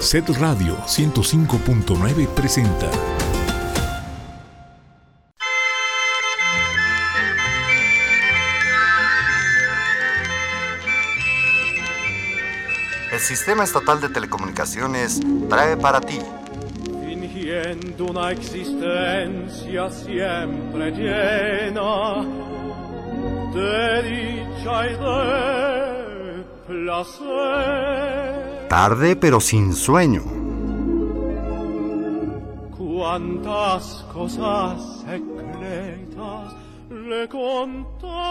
Set Radio 105.9 presenta. El Sistema Estatal de Telecomunicaciones trae para ti fingiendo una existencia siempre llena de dicha y de placer. Tarde pero sin sueño. Cuántas cosas secretas le contaría.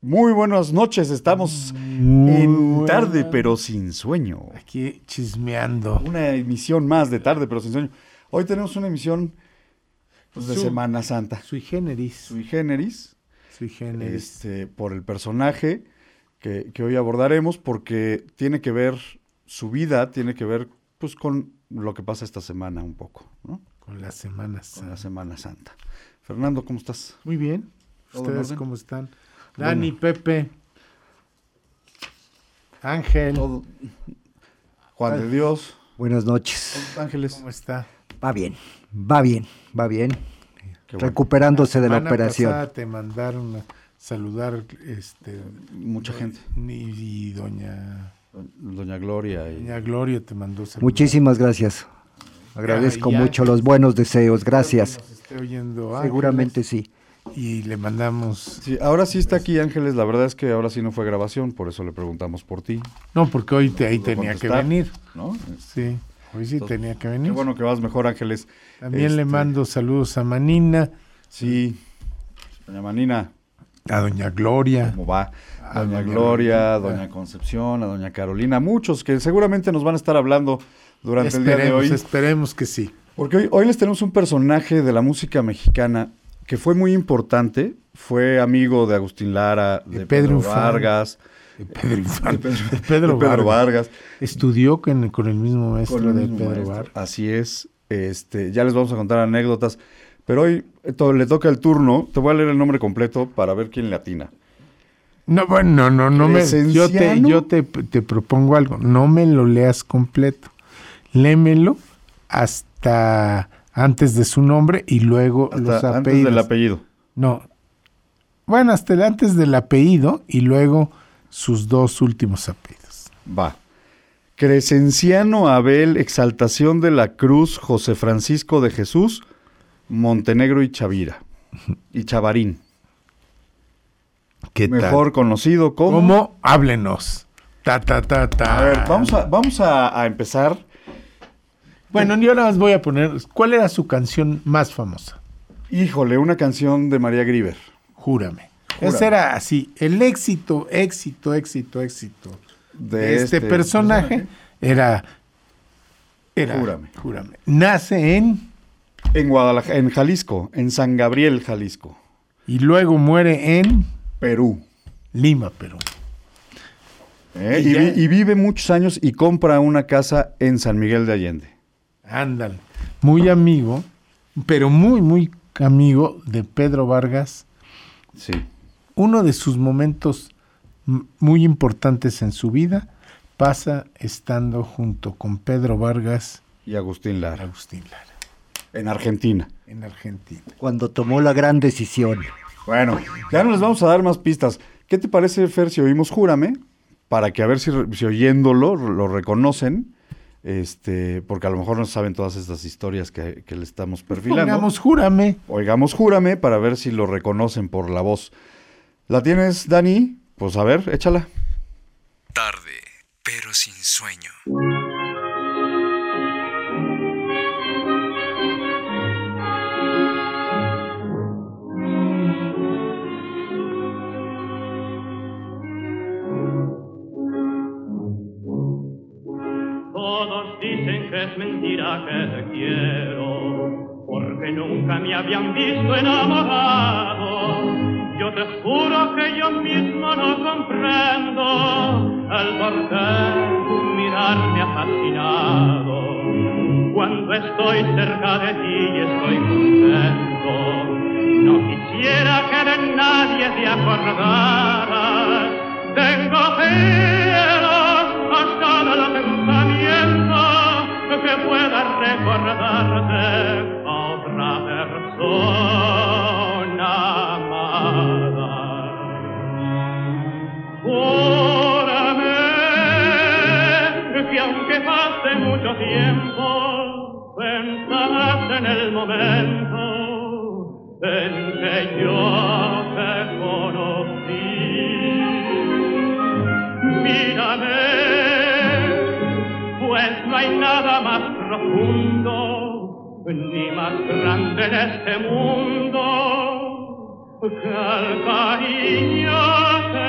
Muy buenas noches, estamos en tarde pero sin sueño. Aquí chismeando. Una emisión más de tarde pero sin sueño. Hoy tenemos una emisión pues, de Su- Semana Santa. Sui generis. Sui generis, Sui generis. este, por el personaje que, que hoy abordaremos, porque tiene que ver, su vida tiene que ver pues con lo que pasa esta semana un poco, ¿no? Con las semanas. Con la Semana Santa. Fernando, ¿cómo estás? Muy bien. ¿Todo en ¿Ustedes cómo están? Dani, Pepe, Ángel, Todo- Juan de Dios, Buenas noches. Ángeles. ¿cómo está? Va bien, va bien, va bien. Qué bueno. Recuperándose de la Semana operación. te mandaron a saludar este Mucha gente. y doña Doña Gloria y doña Gloria te mandó saludar. Muchísimas gracias. Agradezco Ah, ya. mucho los buenos deseos. Gracias. Nos esté oyendo Seguramente sí. Y le mandamos Sí, ahora sí está aquí Ángeles, la verdad es que ahora sí no fue grabación, por eso le preguntamos por ti, No, porque hoy te, ahí tenía que venir. ¿no? Sí, hoy sí Entonces, tenía que Qué venir. bueno que vas mejor Ángeles. También le Este, mando saludos a Manina, Sí, doña Manina, a Doña Gloria. ¿cómo va? A Doña doña Gloria, Lolita. doña Concepción, a doña Carolina, muchos que seguramente nos van a estar hablando durante el día de hoy. esperemos que sí. Porque hoy, hoy les tenemos un personaje de la música mexicana que fue muy importante, fue amigo de Agustín Lara, de, De Pedro. Vargas, De Pedro Infante. Pedro, De Pedro de Pedro Vargas. Estudió con, con el mismo maestro Con el de mismo Pedro maestro. Vargas. Así es. Este, ya les vamos a contar anécdotas. Pero hoy to- le toca el turno. Te voy a leer el nombre completo para ver quién le atina. No, bueno, no, no me. Yo te, yo te, te propongo algo. No me lo leas completo. Lémelo hasta antes de su nombre y luego los Hasta antes apellidos. del apellido. No. Bueno, hasta el antes del apellido y luego sus dos últimos apellidos. Va. Crescenciano Abel, Exaltación de la Cruz, José Francisco de Jesús, Montenegro y Chavira. Y Chavarín. ¿Qué Mejor conocido como. ¿Cómo? Háblenos. Ta, ta, ta, ta. A ver, vamos a, vamos a, a empezar. Bueno, yo nada más voy a poner. ¿Cuál era su canción más famosa? Híjole, una canción de María Grieber. Júrame. Júrame. Ese era así. El éxito, éxito, éxito, éxito. De este, personaje, era. Era. Júrame. Júrame. Nace en. En Guadalajara, en Jalisco, en San Gabriel, Jalisco, Y luego muere en Perú. Lima, Perú. ¿eh? Y vive muchos años y compra una casa en San Miguel de Allende. Ándale. Muy amigo, pero muy, muy amigo de Pedro Vargas. Sí. Uno de sus momentos muy importantes en su vida pasa estando junto con Pedro Vargas Y Agustín Lara, Agustín Lara en Argentina. en Argentina. Cuando tomó la gran decisión. Bueno, ya no les vamos a dar más pistas. ¿Qué te parece, Fer, si oímos Júrame? Para que a ver si, oyéndolo lo reconocen. Este, porque a lo mejor no saben todas estas historias que, que le estamos perfilando. Pongamos, júrame. Oigamos Júrame para ver si lo reconocen por la voz. ¿La tienes, Dani? Pues a ver, échala. Tarde pero sin sueño. que nunca me habían visto enamorado. Yo te juro que yo mismo no comprendo el por qué tu mirar ha fascinado. Cuando estoy cerca de ti y estoy contento, no quisiera que de nadie te acordara. Tengo celos hasta del pensamiento que pueda recordarte persona amada. Júrame que aunque pase mucho tiempo, pensarás en el momento en que yo te conocí. Mírame, pues no hay nada más profundo ni más grande en este mundo que el cariño que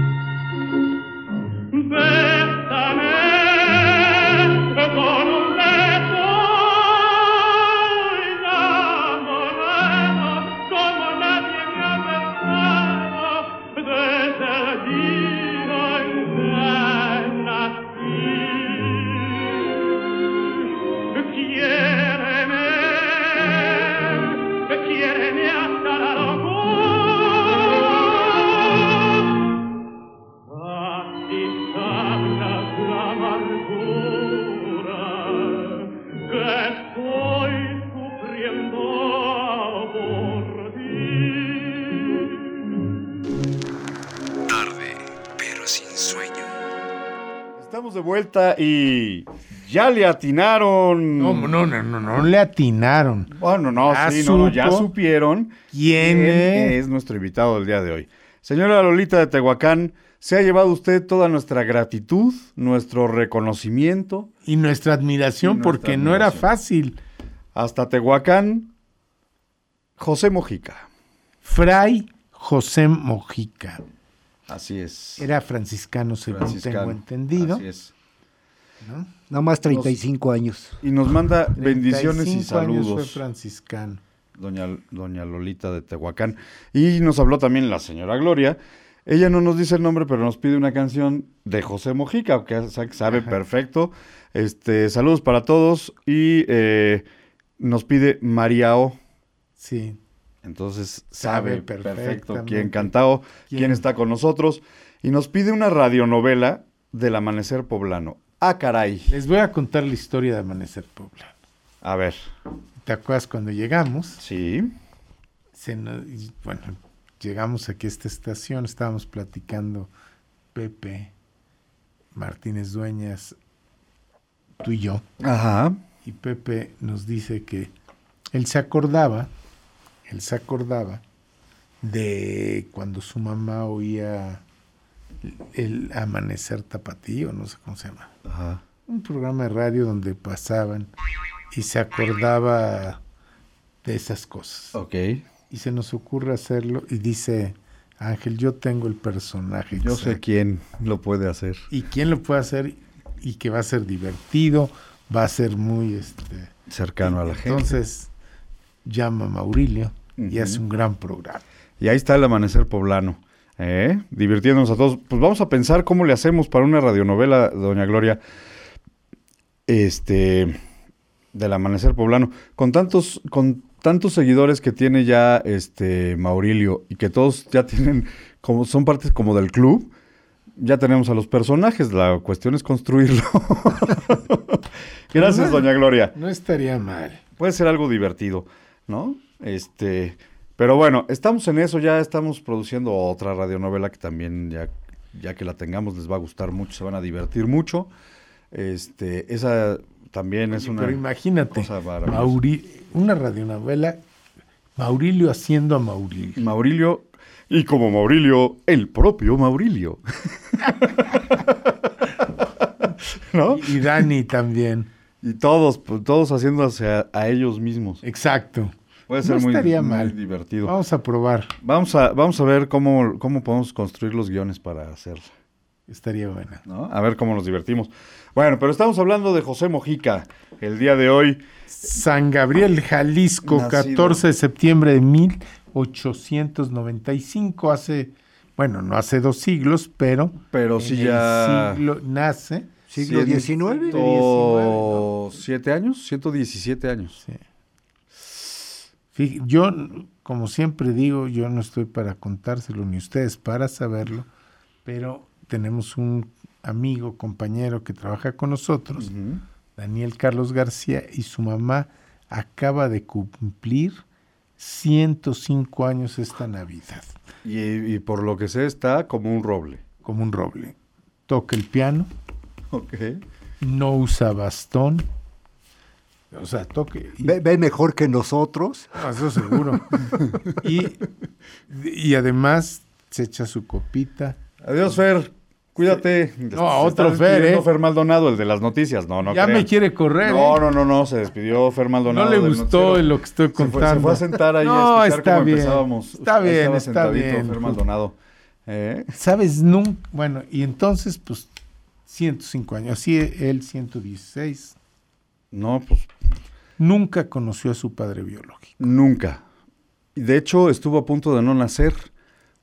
Vuelta y ya le atinaron. No, no, no, no, no le atinaron. Bueno, no, Ya sí, no, ya supieron quién es. es nuestro invitado del día de hoy. Señora Lolita de Tehuacán, se ha llevado usted toda nuestra gratitud, nuestro reconocimiento. Y nuestra admiración, Y nuestra porque no era fácil. Hasta Tehuacán, José Mojica. Fray José Mojica. Así es. Era franciscano, según Franciscano. tengo entendido. Así es. Nada más 35 años. Y nos manda bendiciones y 35 años fue saludos. franciscano. doña, doña Lolita de Tehuacán. Y nos habló también la señora Gloria. Ella no nos dice el nombre, pero nos pide una canción de José Mojica, que sa- sabe perfecto. Este, saludos para todos. Y eh, nos pide María O. Sí. Entonces Sabe sabe perfecto quién quién. quién está con nosotros. Y nos pide una radionovela del amanecer poblano. Ah, caray. Les voy a contar la historia de Amanecer Poblano. A ver. ¿Te acuerdas cuando llegamos? Sí. Se nos- y, bueno, llegamos aquí a esta estación, estábamos platicando Pepe, Martínez Dueñas, tú y yo, Ajá. y Pepe nos dice que él se acordaba, él se acordaba de cuando su mamá oía el amanecer tapatío, no sé cómo se llama Ajá. un programa de radio donde pasaban y se acordaba de esas cosas. Ok. Y se nos ocurre hacerlo y dice, Ángel, yo tengo el personaje. Yo sé quién lo puede hacer. Y quién lo puede hacer y que va a ser divertido, va a ser muy... este Cercano a la gente. Entonces llama a Maurilio y hace un gran programa. Y ahí está el amanecer poblano. ¿Eh? Divirtiéndonos a todos. Pues vamos a pensar cómo le hacemos para una radionovela, doña Gloria. Este. Del amanecer poblano. Con tantos, con tantos seguidores que tiene ya este Maurilio y que todos ya tienen, como son partes como del club, ya tenemos a los personajes. La cuestión es construirlo. Gracias, doña Gloria No estaría mal. puede ser algo divertido, ¿no? Este, Pero bueno, estamos en eso, ya estamos produciendo otra radionovela que también ya, ya que la tengamos les va a gustar mucho, se van a divertir mucho. Este, esa también es una Pero imagínate, cosa. Mauri- una radionovela, Maurilio haciendo a Maurilio. Maurilio y como Maurilio, el propio Maurilio. ¿No? Y Dani también. Y todos, pues, todos haciéndose a, a ellos mismos. Exacto. Puede ser no muy, estaría muy mal. divertido. Vamos a probar. Vamos a, vamos a ver cómo, cómo podemos construir los guiones para hacerla. Estaría buena. ¿no? A ver cómo nos divertimos. Bueno, pero estamos hablando de José Mojica. El día de hoy, San Gabriel, Jalisco, Nacido. 14 de septiembre de 1895, hace, bueno, no hace dos siglos, pero pero sí el ya... siglo nace. Siglo XIX. ¿Siete años? 117 años. Sí. Yo, como siempre digo, yo no estoy para contárselo ni ustedes para saberlo, pero tenemos un amigo, compañero que trabaja con nosotros. Daniel Carlos García, y su mamá acaba de cumplir 105 años esta Navidad, Y, y por lo que sé está como un roble. como un roble. Toca el piano, Ok. no usa bastón, o sea, toque... y- Ve, ve mejor que nosotros. Ah, Eso seguro. y, y además se echa su copita. Adiós, Fer. Cuídate. No, Se otro Fer, ¿eh? Fer Maldonado, el de las noticias. No, no ya crean. me quiere correr. No, ¿eh? no, no, no. Se despidió Fer Maldonado. No le gustó lo que estoy Se fue- contando. Se fue, a sentar ahí No, a escuchar está cómo bien. empezábamos. Está Ahí bien, está bien. Fer Maldonado. ¿Eh? ¿Sabes? Nunca. Bueno, y entonces, pues, 105 años. Así él, 116. No, pues Nunca conoció a su padre biológico. nunca. Y De hecho, estuvo a punto de no nacer,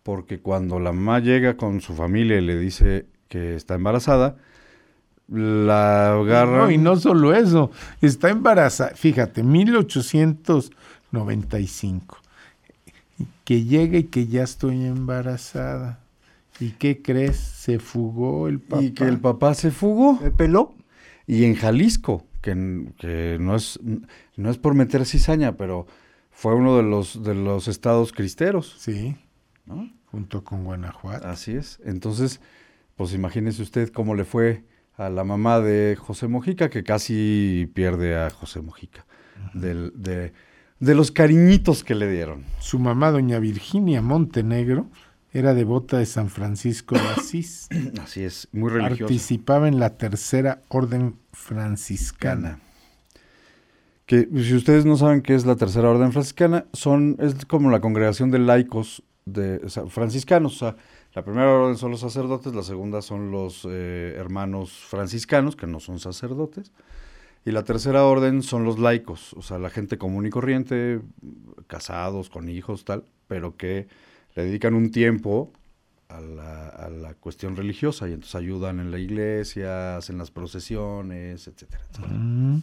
porque cuando la mamá llega con su familia y le dice que está embarazada, la agarran. No, y no solo eso. Está embarazada. Fíjate, 1895. Que llega y que ya estoy embarazada. ¿Y qué crees? Se fugó el papá. y que el papá se fugó. ¿Me peló? Y en Jalisco, que, que no, es, no es por meter cizaña, pero fue uno de los, de los estados cristeros. Sí, ¿no? junto con Guanajuato. Así es. Entonces, pues imagínese usted cómo le fue a la mamá de José Mojica, que casi pierde a José Mojica. del- de, de los cariñitos que le dieron. Su mamá, doña Virginia Montenegro, era devota de San Francisco de Asís. Así es, muy religiosa. Participaba en la tercera orden franciscana. Que si ustedes no saben qué es la tercera orden franciscana, son, es como la congregación de laicos de o sea, franciscanos. O sea, la primera orden son los sacerdotes, la segunda son los eh, hermanos franciscanos, que no son sacerdotes, y la tercera orden son los laicos, o sea, la gente común y corriente, casados, con hijos, tal, pero que le dedican un tiempo a la, a la cuestión religiosa y entonces ayudan en la iglesia, hacen las procesiones, etcétera, etcétera. Mm,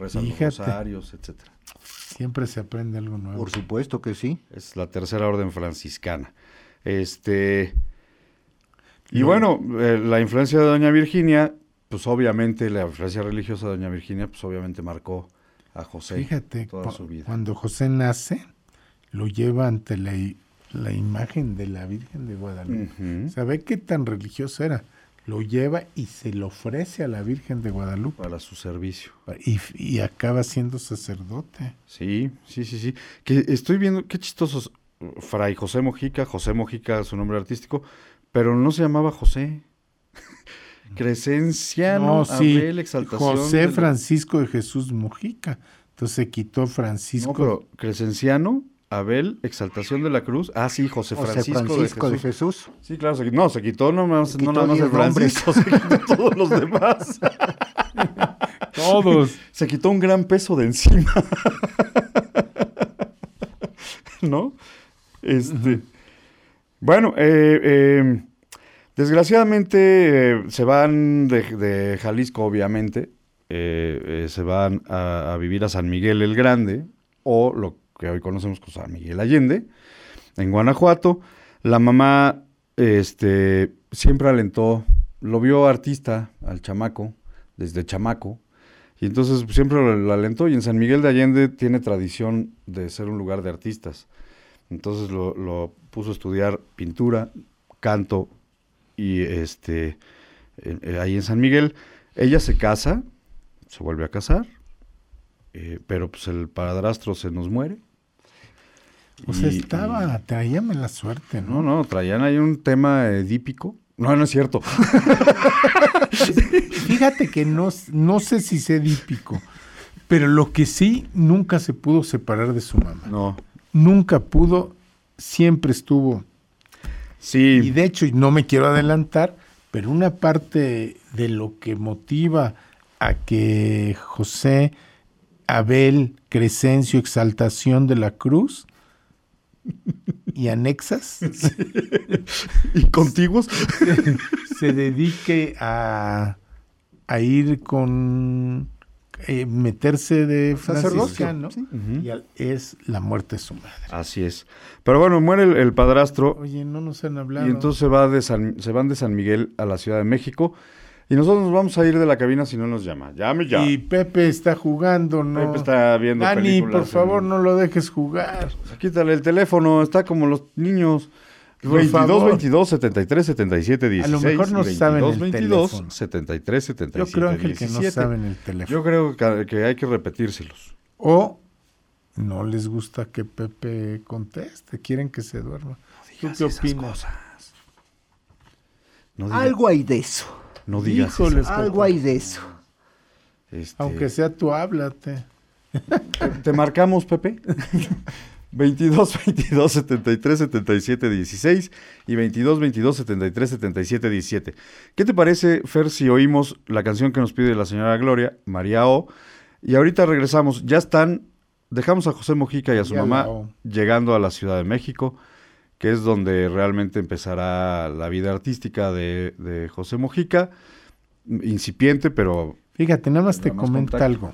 Rezan los rosarios, etcétera. siempre se aprende algo nuevo. Por supuesto que sí. Es la tercera orden franciscana. Este. Y bueno, eh, la influencia de Doña Virginia, pues obviamente, la influencia religiosa de Doña Virginia, pues obviamente marcó a José Fíjate, toda su vida. cuando José nace, lo lleva ante la, la imagen de la Virgen de Guadalupe. ¿Sabe qué tan religioso era? Lo lleva y se lo ofrece a la Virgen de Guadalupe. Para su servicio. Y, y acaba siendo sacerdote. Sí, sí, sí, sí. Que estoy viendo, qué chistosos. Fray José Mojica, José Mojica, su nombre artístico, pero no se llamaba José. Crescenciano, No, sí, Abel, exaltación. José Francisco de Jesús Mojica. Entonces se quitó Francisco. No, pero Crescenciano, Abel, Exaltación de la Cruz. Ah, sí, José José Francisco, de de Jesús. Sí, claro, se, no, se quitó no, más, quitó no nada más el nombres. Francisco, se quitó todos los demás. Todos. Se quitó un gran peso de encima. ¿No? Este. Bueno, eh, eh, desgraciadamente eh, se van de, de Jalisco, obviamente. se van a, a vivir a San Miguel el Grande, o lo que hoy conocemos como San Miguel Allende, en Guanajuato. La mamá este, siempre alentó, lo vio artista al chamaco, desde chamaco, y entonces siempre lo, alentó. Y en San Miguel de Allende tiene tradición de ser un lugar de artistas. Entonces lo, puso a estudiar pintura, canto y este eh, ahí en San Miguel. Ella se casa, se vuelve a casar, eh, pero pues el padrastro se nos muere. O sea, Y- estaba, traíame la suerte, ¿no? No, no, traían ahí un tema edípico. No, no es cierto. Fíjate que no, no sé si sé dípico, pero lo que sí, nunca se pudo separar de su mamá. No. Nunca pudo, siempre estuvo. Sí. Y de hecho, y no me quiero adelantar, pero una parte de lo que motiva a que José Abel Crescencio Exaltación de la Cruz y anexas ¿Y contiguos? se dedique a, a ir con eh, meterse de franciscano y al- es la muerte de su madre. Así es. Pero bueno, muere el, el padrastro Oye, no nos han hablado. y entonces se, va de San- se van de San Miguel a la Ciudad de México y nosotros nos vamos a ir de la cabina si no nos llama. Llame ya. Y Pepe está jugando, ¿no? Pepe está viendo Dani, películas por favor, en- no lo dejes jugar. Quítale el teléfono, está como los niños. Por 22 favor. 22 73 77 16 A lo mejor no y 22 saben el 22 teléfono. 73 77 Yo creo, Ángel, que no 17. saben el teléfono. Yo creo que, que hay que repetírselos. O no les gusta que Pepe conteste, quieren que se duerma. ¿Tú qué opinas? No digas, Algo hay de eso. No digas eso. Híjoles, Algo hay de eso. Este, Aunque sea tú, háblate. ¿Te marcamos, Pepe? 22 22 73 77 16 y 22 22 73 77 17. ¿Qué te parece, Fer, si oímos la canción que nos pide la señora Gloria, María O? Y ahorita regresamos. Ya están, dejamos a José Mojica y a su Ya mamá llegando a la Ciudad de México, que es donde realmente empezará la vida artística de, de José Mojica. Incipiente, pero Fíjate, nada más te comento contacto. algo.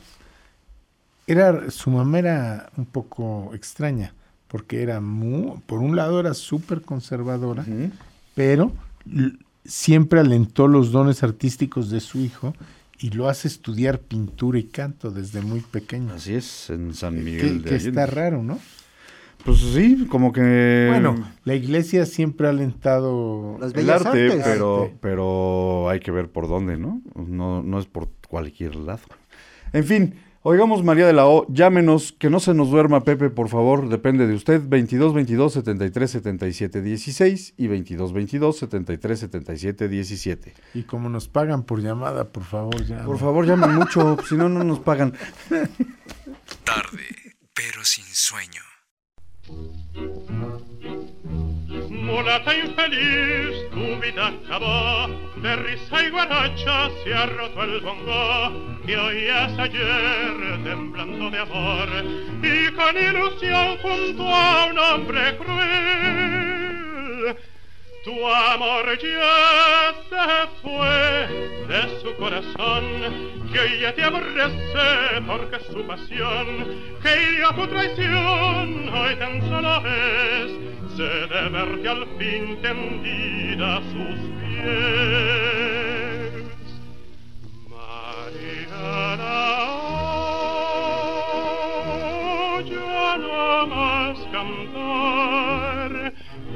Era, su mamá era un poco extraña, porque era muy, por un lado era súper conservadora, pero siempre alentó los dones artísticos de su hijo y lo hace estudiar pintura y canto desde muy pequeño. así es, en San Que, Miguel de que está raro, ¿no? Pues sí, como que... Bueno, la iglesia siempre ha alentado Las el bellas arte, artes. pero, Arte. pero hay que ver por dónde, ¿no? ¿no? No es por cualquier lado. En fin, oigamos María de la O, llámenos, que no se nos duerma Pepe, por favor, depende de usted, 22 22 73 77 16 y 22 22 73 77 17. y como nos pagan por llamada, por favor, ya. Por favor, llamen mucho, si no, no nos pagan. Tarde, pero sin sueño. Mulata infeliz, tu vida acabó, de risa y guaracha se ha el bongo, que oías ayer temblando de amor, y con ilusión junto a un hombre cruel. Tu amor ya se fue de su corazón, que ya te aborrece porque su pasión, que hirió tu traición, hoy tan solo es, se de verte al fin tendida a sus pies. Mariana, oh, ya no más cantar.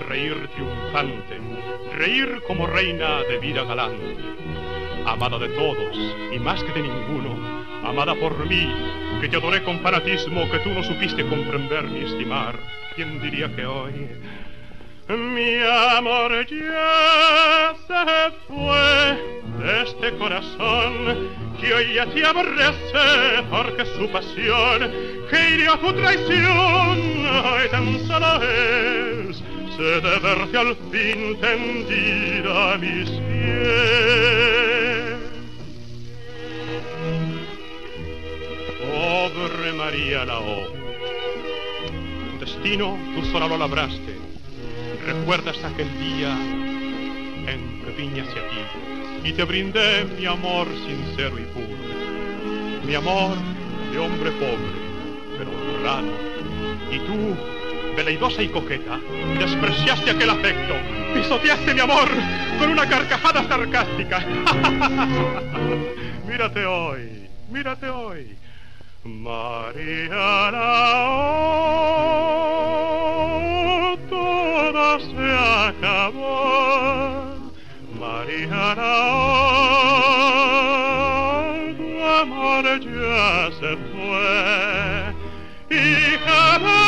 reír triunfante, reír como reina de vida galante, amada de todos y más que de ninguno, amada por mí, que te adoré con fanatismo que tú no supiste comprender ni estimar. ¿Quién diría que hoy mi amor ya se fue de este corazón que hoy ya te aborrece porque su pasión que iría a tu traición hoy tan solo es se de verte al fin tendida a mis pies. Pobre María Lao, destino tú sola lo labraste. ¿Recuerdas aquel día en que vine hacia ti y te brindé mi amor sincero y puro? Mi amor de hombre pobre, pero honrado. Y tú, veleidosa y coqueta, despreciaste aquel afecto, pisoteaste mi amor con una carcajada sarcástica. mírate hoy, mírate hoy. Mariana, todo se acabó. Mariana, tu amor ya se fue y jamás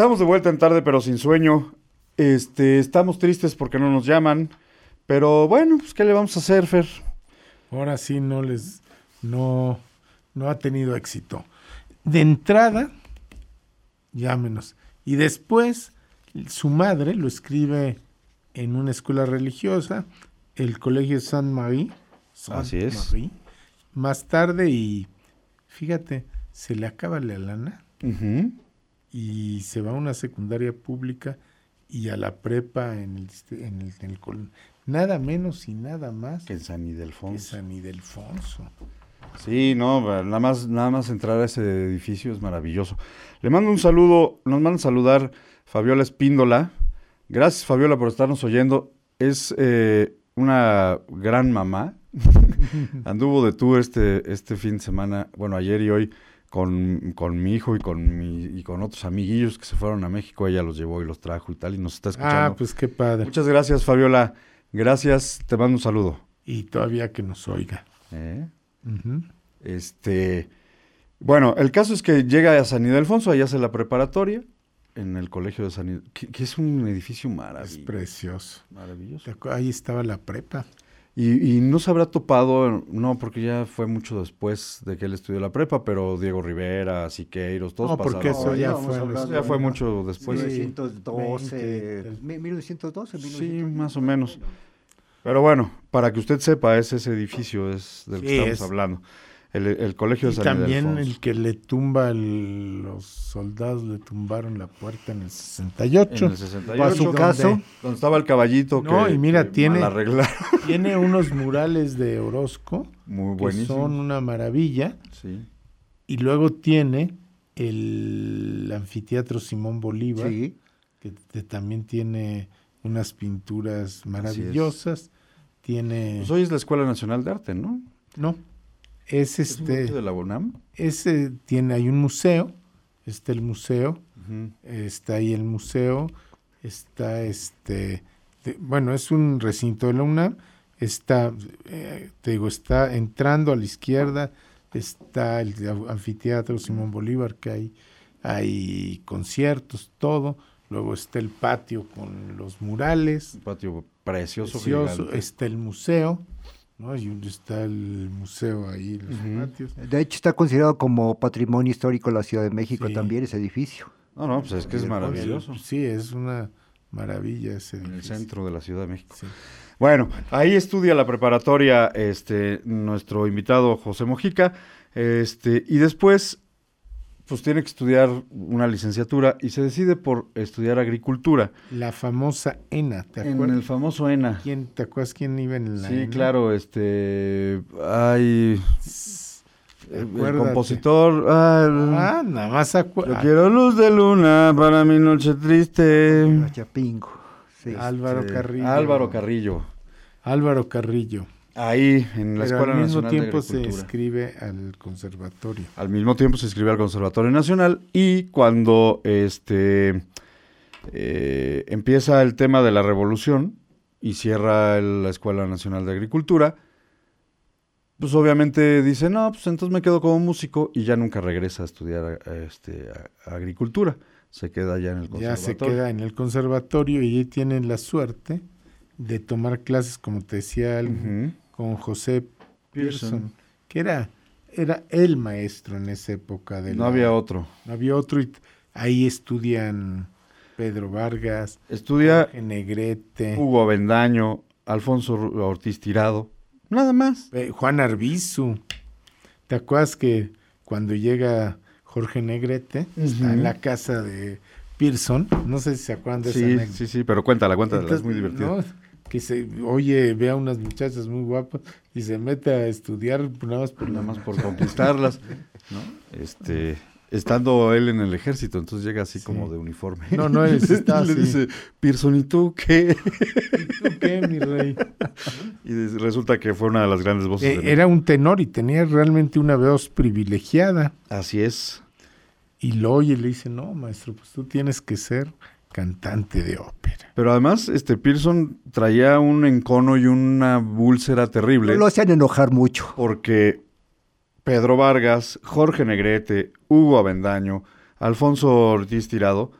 Estamos de vuelta en tarde, pero sin sueño. Este, estamos tristes porque no nos llaman. Pero bueno, pues ¿qué le vamos a hacer, Fer? Ahora sí no les no no ha tenido éxito. De entrada, llámenos. Y después su madre lo escribe en una escuela religiosa, el colegio Saint Marie. Así es. Marie. Más tarde y fíjate, se le acaba la lana Ujú. Y se va a una secundaria pública y a la prepa en el, en el, en el nada menos y nada más Que en San que Ildefonso. San Ildefonso. Sí, no, nada más, nada más entrar a ese edificio es maravilloso. Le mando un saludo, nos manda a saludar Fabiola Espíndola. Gracias, Fabiola, por estarnos oyendo. Es eh, una gran mamá. Anduvo de tour este, este fin de semana, bueno, ayer y hoy, con, con mi hijo y con, mi, y con otros amiguillos que se fueron a México. Ella los llevó y los trajo y tal, y nos está escuchando. Ah, pues qué padre. Muchas gracias, Fabiola. Gracias, te mando un saludo. Y todavía que nos oiga. ¿Eh? Este, bueno, el caso es que llega a San Ildefonso, allá hace la preparatoria, en el colegio de San Ildefonso, que, que es un edificio Es maravilloso. precioso. maravilloso. Ahí estaba la prepa. Y, y no se habrá topado, no, porque ya fue mucho después de que él estudió la prepa, pero Diego Rivera, Siqueiros, todos No, porque pasaron. eso No, ya fue. hablando ya fue mucho después. Sí. 1912, 20, mi- 1912, Sí, 1912. más o menos. Pero bueno, para que usted sepa, es ese edificio es del que estamos es- hablando. El, el colegio de Y San también Ildefonso. el que le tumba, el- los soldados le tumbaron la puerta en el 68. En el 68. ¿Va a su caso? Donde estaba el caballito No, que, y mira, que tiene-. Tiene unos murales de Orozco Muy que son una maravilla. Sí. Y luego tiene el anfiteatro Simón Bolívar, Sí, que te- también tiene unas pinturas maravillosas. Tiene. Pues hoy es la Escuela Nacional de Arte, ¿no? no, es ¿Es este. arte de la? Ese tiene, hay un museo, está el museo, está ahí el museo, está este, de- bueno, es un recinto de la UNAM, está, eh, te digo, está entrando a la izquierda, está el anfiteatro Simón Bolívar, que hay, hay conciertos, todo, luego está el patio con los murales, Un patio precioso. precioso, está el museo, ¿no? Y está el museo ahí, los patios. de hecho está considerado como patrimonio histórico de la Ciudad de México Sí. también ese edificio. No, no, pues es que es maravilloso. Sí, es una maravilla ese En el edificio. centro de la Ciudad de México. Sí. Bueno, ahí estudia la preparatoria este, nuestro invitado José Mojica. Este, y después, pues tiene que estudiar una licenciatura y se decide por estudiar agricultura. La famosa ENA, ¿te En acuerdas? el famoso ENA. ¿Quién, ¿Te acuerdas quién iba en la Sí, ENA? claro, este. Hay. el compositor. ah, Ah, nada más acu- Yo quiero luz de luna para mi noche triste. Chapingo. Sí. Álvaro Carrillo. Álvaro Carrillo. Álvaro Carrillo. Ahí, en la Pero Escuela al mismo Nacional tiempo de se escribe al conservatorio. Al mismo tiempo se inscribió al Conservatorio Nacional y cuando este eh, empieza el tema de la revolución y cierra el- la Escuela Nacional de Agricultura, pues obviamente dice, no, pues entonces me quedo como músico y ya nunca regresa a estudiar este, a- agricultura. Se queda ya en el Ya conservatorio. se queda en el conservatorio y tienen la suerte de tomar clases, como te decía, con José Pearson. Pearson, que era, era el maestro en esa época. De No la- había otro. no había otro. y ahí estudian Pedro Vargas, Estudia Jorge Negrete, Hugo Avendaño, Alfonso Ortiz Tirado, nada más. eh, Juan Arbizu. ¿Te acuerdas que cuando llega Jorge Negrete, está en la casa de Pearson? No sé si se acuerdan de esa Sí, anécdota. sí, sí, pero cuéntala, cuéntala, es muy divertida. ¿no? Que se, oye, ve a unas muchachas muy guapas y se mete a estudiar nada más por nada más por conquistarlas, ¿no? Este, estando él en el ejército, entonces llega así Sí. como de uniforme. No, no, él está Le así. dice, Pearson, ¿y tú qué? ¿Tú qué, mi rey? Y resulta que fue una de las grandes voces. Eh, del- era un tenor y tenía realmente una voz privilegiada. Así es. Y lo oye y le dice, no, maestro, pues tú tienes que ser cantante de ópera. Pero además, este Pearson traía un encono y una úlcera terrible. Lo hacían enojar mucho. porque Pedro Vargas, Jorge Negrete, Hugo Avendaño, Alfonso Ortiz Tirado,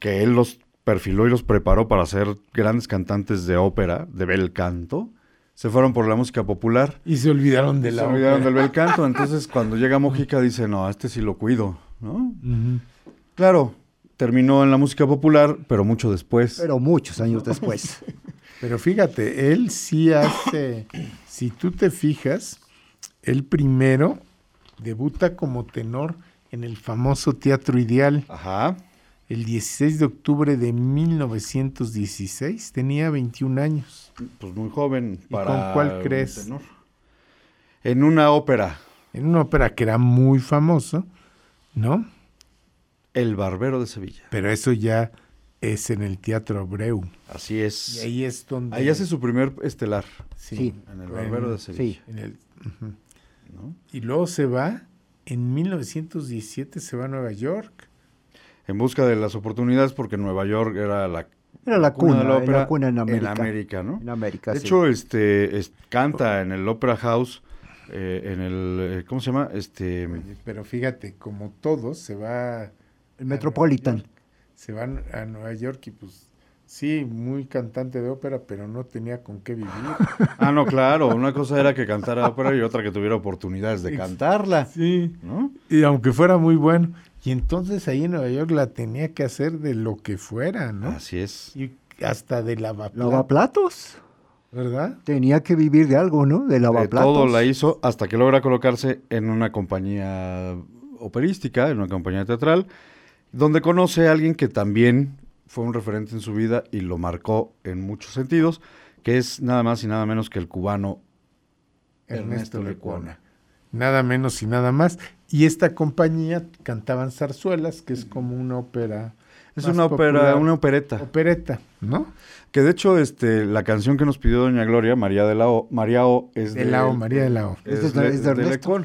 que él los perfiló y los preparó para ser grandes cantantes de ópera, de bel canto, se fueron por la música popular. Y se olvidaron de Se la olvidaron ópera. del bel canto, entonces cuando llega Mojica dice, no, a este sí lo cuido, ¿no? Claro, terminó en la música popular, pero mucho después. Pero muchos años después. Pero fíjate, él sí hace, si tú te fijas, él primero debuta como tenor en el famoso Teatro Ideal Ajá. el 16 de octubre de 1916, tenía 21 años. Pues muy joven ¿Y para con cuál un crees? tenor. En una ópera, En una ópera que era muy famoso, ¿no? El Barbero de Sevilla. Pero eso ya es en el Teatro Abreu. Así es. Y ahí es donde... Ahí hace su primer estelar, Sí. en el En- Barbero de Sevilla. Sí. en el- ujú. ¿no? Y luego se va, en 1917 se va a Nueva York. En busca de las oportunidades, porque Nueva York era la, Era la cuna, de la la ópera cuna en América. América, ¿no? En América, de sí. hecho, este, es- canta en el Opera House, eh, en el, eh, ¿cómo se llama? Este, Pero fíjate, como todos, se va... el Metropolitan. Se van a Nueva York y pues sí, muy cantante de ópera, pero no tenía con qué vivir. ah, no, claro, una cosa era que cantara ópera y otra que tuviera oportunidades de cantarla, sí. ¿no? Y aunque fuera muy bueno. Y entonces ahí en Nueva York la tenía que hacer de lo que fuera, ¿no? Así es. Y hasta de lavaplatos, Lavaplatos. ¿verdad? Tenía que vivir de algo, ¿no? De De lavaplatos. todo la hizo hasta que logra colocarse en una compañía operística, en una compañía teatral, donde conoce a alguien que también fue un referente en su vida y lo marcó en muchos sentidos, que es nada más y nada menos que el cubano Ernesto Ernesto Lecuona. Nada menos y nada más. Y esta compañía cantaban zarzuelas, que es como una ópera. Es una ópera, una opereta. Opereta, ¿no? Que de hecho, este, la canción que nos pidió Doña Gloria, María de la O, María O, es De la O, María de la O. Es, Es de- de, es de de Ernesto.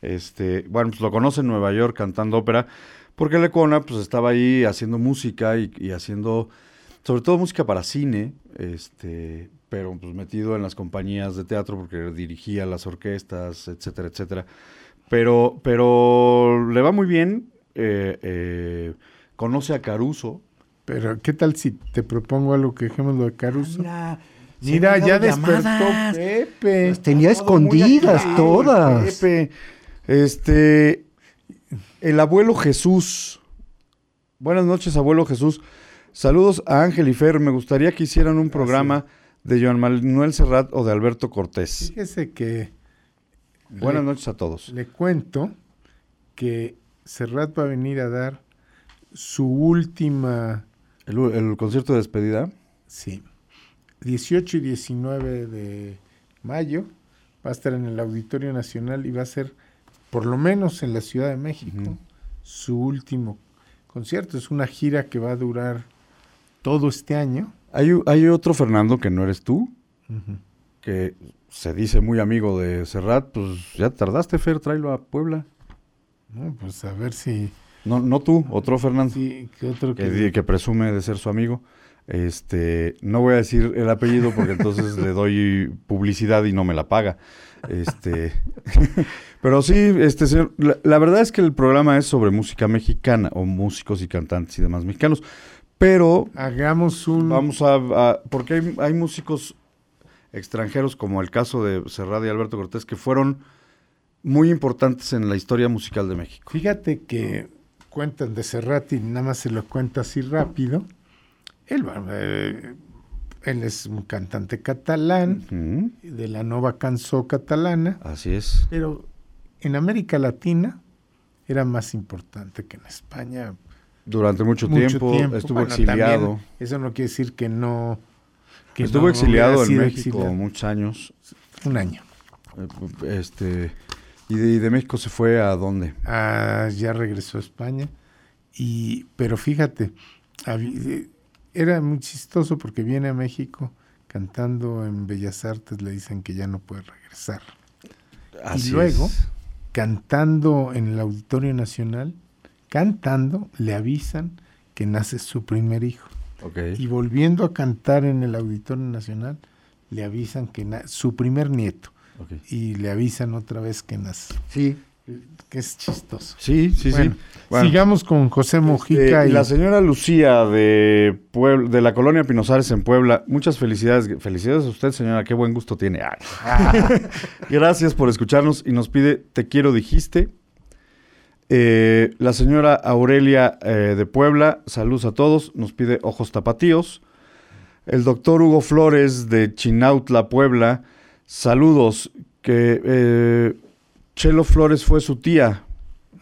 Este, bueno, pues lo conoce en Nueva York cantando ópera, porque Lecona pues estaba ahí haciendo música y, y haciendo, sobre todo música para cine, este, pero pues metido en las compañías de teatro porque dirigía las orquestas, etcétera, etcétera. Pero, pero le va muy bien, eh, eh, conoce a Caruso. Pero, ¿qué tal si te propongo algo que dejemos lo de Caruso? Mira, ya despertó llamadas. Pepe. Las tenía escondidas todas. Pepe. Este, el abuelo Jesús. Buenas noches, abuelo Jesús. Saludos a Ángel y Fer. Me gustaría que hicieran un programa de Joan Manuel Serrat o de Alberto Cortés. Fíjese que Buenas le- noches a todos. le cuento que Serrat va a venir a dar su última, El, el concierto de despedida. sí, 18 y 19 de mayo va a estar en el Auditorio Nacional y va a ser, por lo menos en la Ciudad de México, su último concierto. Es una gira que va a durar todo este año. Hay, hay otro Fernando que no eres tú, que se dice muy amigo de Serrat, pues ya tardaste, Fer, tráelo a Puebla. ¿no? Pues a ver si, No, no tú, otro Fernando, si que otro que, que, que presume de ser su amigo. Este, no voy a decir el apellido porque entonces le doy publicidad y no me la paga. Este, pero sí, este señor, la, la verdad es que el programa es sobre música mexicana o músicos y cantantes y demás mexicanos. Pero hagamos un Vamos a, a- porque hay, hay músicos extranjeros, como el caso de Serrat y Alberto Cortés, que fueron muy importantes en la historia musical de México. Fíjate que cuentan de Serrat y nada más se lo cuenta así rápido. Él, va- eh, él es un cantante catalán de la Nova Cançó catalana, Así es. pero en América Latina era más importante que en España. Durante mucho, Mucho tiempo, tiempo. estuvo Bueno, exiliado. eso no quiere decir que no. que estuvo no exiliado en México exiliado. muchos años. Un año. Eh, Este, y de, y de México se fue a dónde? Ah, ya regresó a España. Y, pero fíjate, eh, era muy chistoso porque viene a México cantando en Bellas Artes, le dicen que ya no puede regresar. Así luego, es. Cantando en el Auditorio Nacional, cantando, le avisan que nace su primer hijo. Y volviendo a cantar en el Auditorio Nacional, le avisan que na- su primer nieto. Y le avisan otra vez que nace. Sí, Que es chistoso. Sí, sí, Bueno, sí. Bueno. Sigamos con José Mojica Eh, y la señora Lucía de Puebla, de la colonia Pinozares en Puebla, muchas felicidades. Felicidades a usted, señora, qué buen gusto tiene. Ay. Gracias por escucharnos y nos pide Te quiero, dijiste. Eh, la señora Aurelia eh, de Puebla, saludos a todos, nos pide Ojos Tapatíos. El doctor Hugo Flores de Chinautla, Puebla, saludos. Que eh, Chelo Flores fue su tía,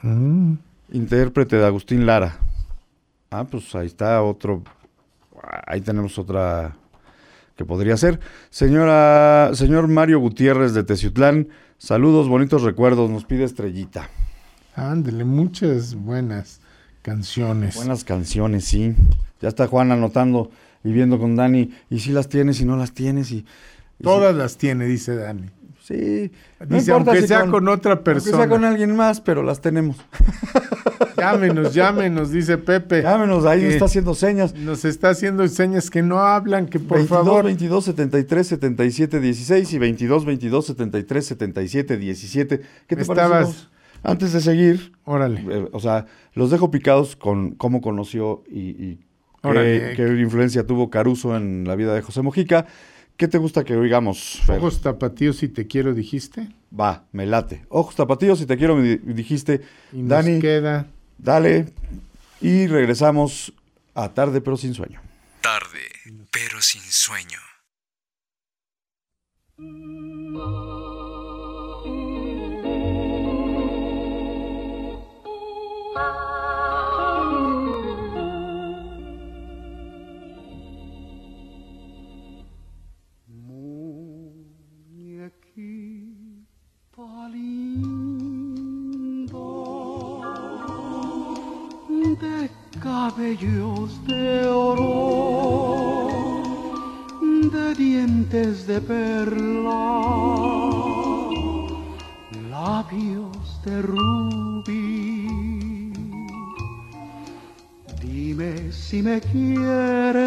Mm, Intérprete de Agustín Lara. Ah, pues ahí está otro. Ahí tenemos otra que podría ser. Señora, señor Mario Gutiérrez de Teciutlán, saludos, bonitos recuerdos, nos pide estrellita. ándele, muchas buenas canciones. Buenas canciones, sí. Ya está Juan anotando y viendo con Dani. Y si las tienes y no las tienes. Y, y Todas las tiene, dice Dani. Sí. no Dice, importa aunque si sea con, otra aunque persona. sea con alguien más, pero las tenemos. Llámenos, llámenos, dice Pepe. Llámenos, ahí nos está haciendo señas. Nos está haciendo señas que no hablan, que por 22, favor. 22, 73, 77, 16 y 22, 22, 73, 77, 17. ¿Qué te Estabas- parece? Antes de seguir, Órale. eh, o sea, los dejo picados con cómo conoció y, y qué, qué influencia tuvo Caruso en la vida de José Mojica. ¿Qué te gusta que oigamos, Fer? Ojos tapatíos si te quiero, dijiste. Va, me late. Ojos tapatíos, si te quiero, me dijiste. Y nos Dani, queda. dale. Y regresamos a tarde, pero sin sueño. Tarde, pero sin sueño. De cabellos de oro, de dientes de perla, labios de rubí. Dime si me quieres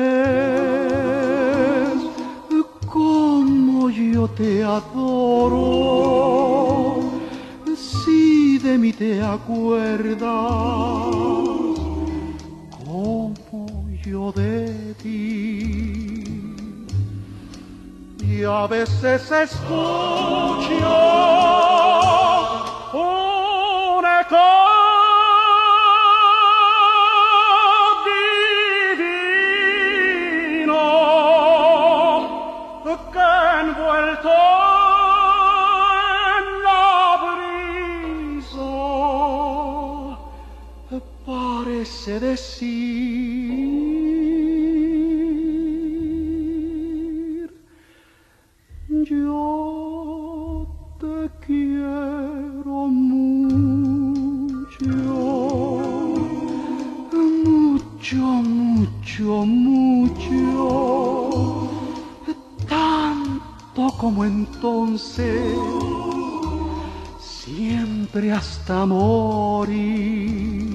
como yo te adoro, de mí te acuerdas, como yo de ti. Y a veces escucho un eco quise decir. Yo te quiero mucho, mucho, mucho, mucho, tanto como entonces siempre hasta morir.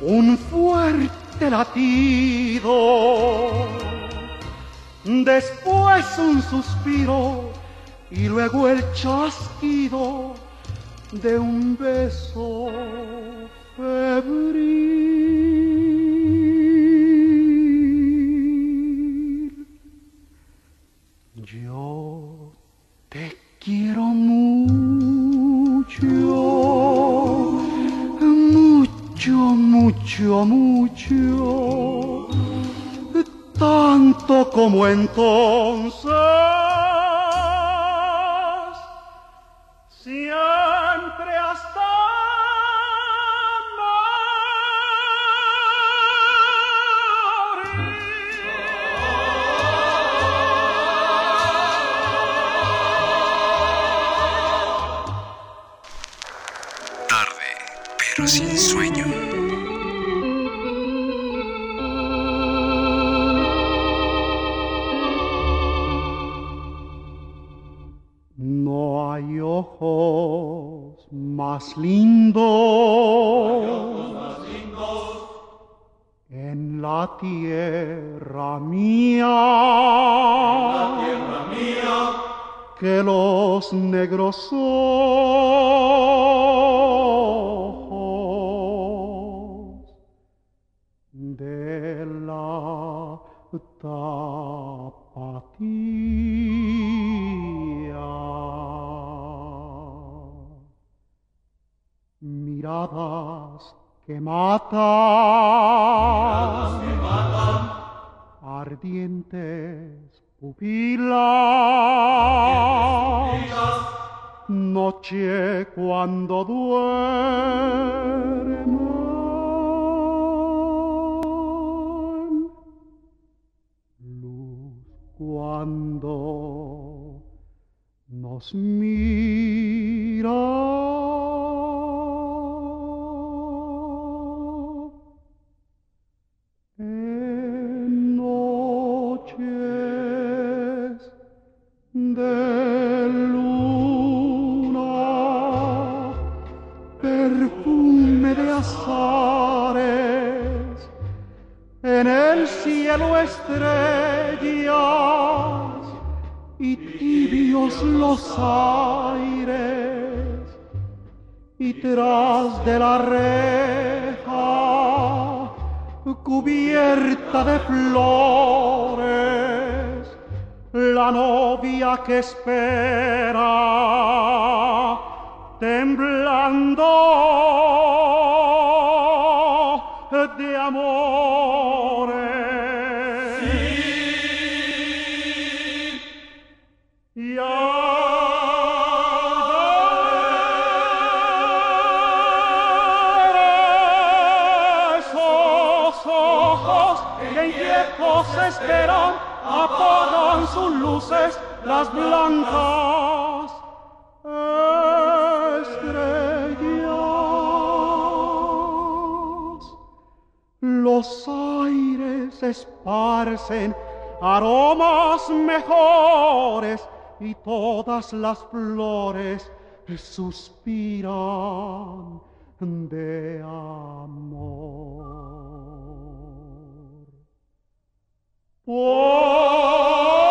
Un fuerte latido, después un suspiro y luego el chasquido de un beso y tras de la reja cubierta de flores la novia que espera temblando de amores. Sus luces las blancas estrellas. Los aires esparcen aromas mejores y todas las flores suspiran de amor. Por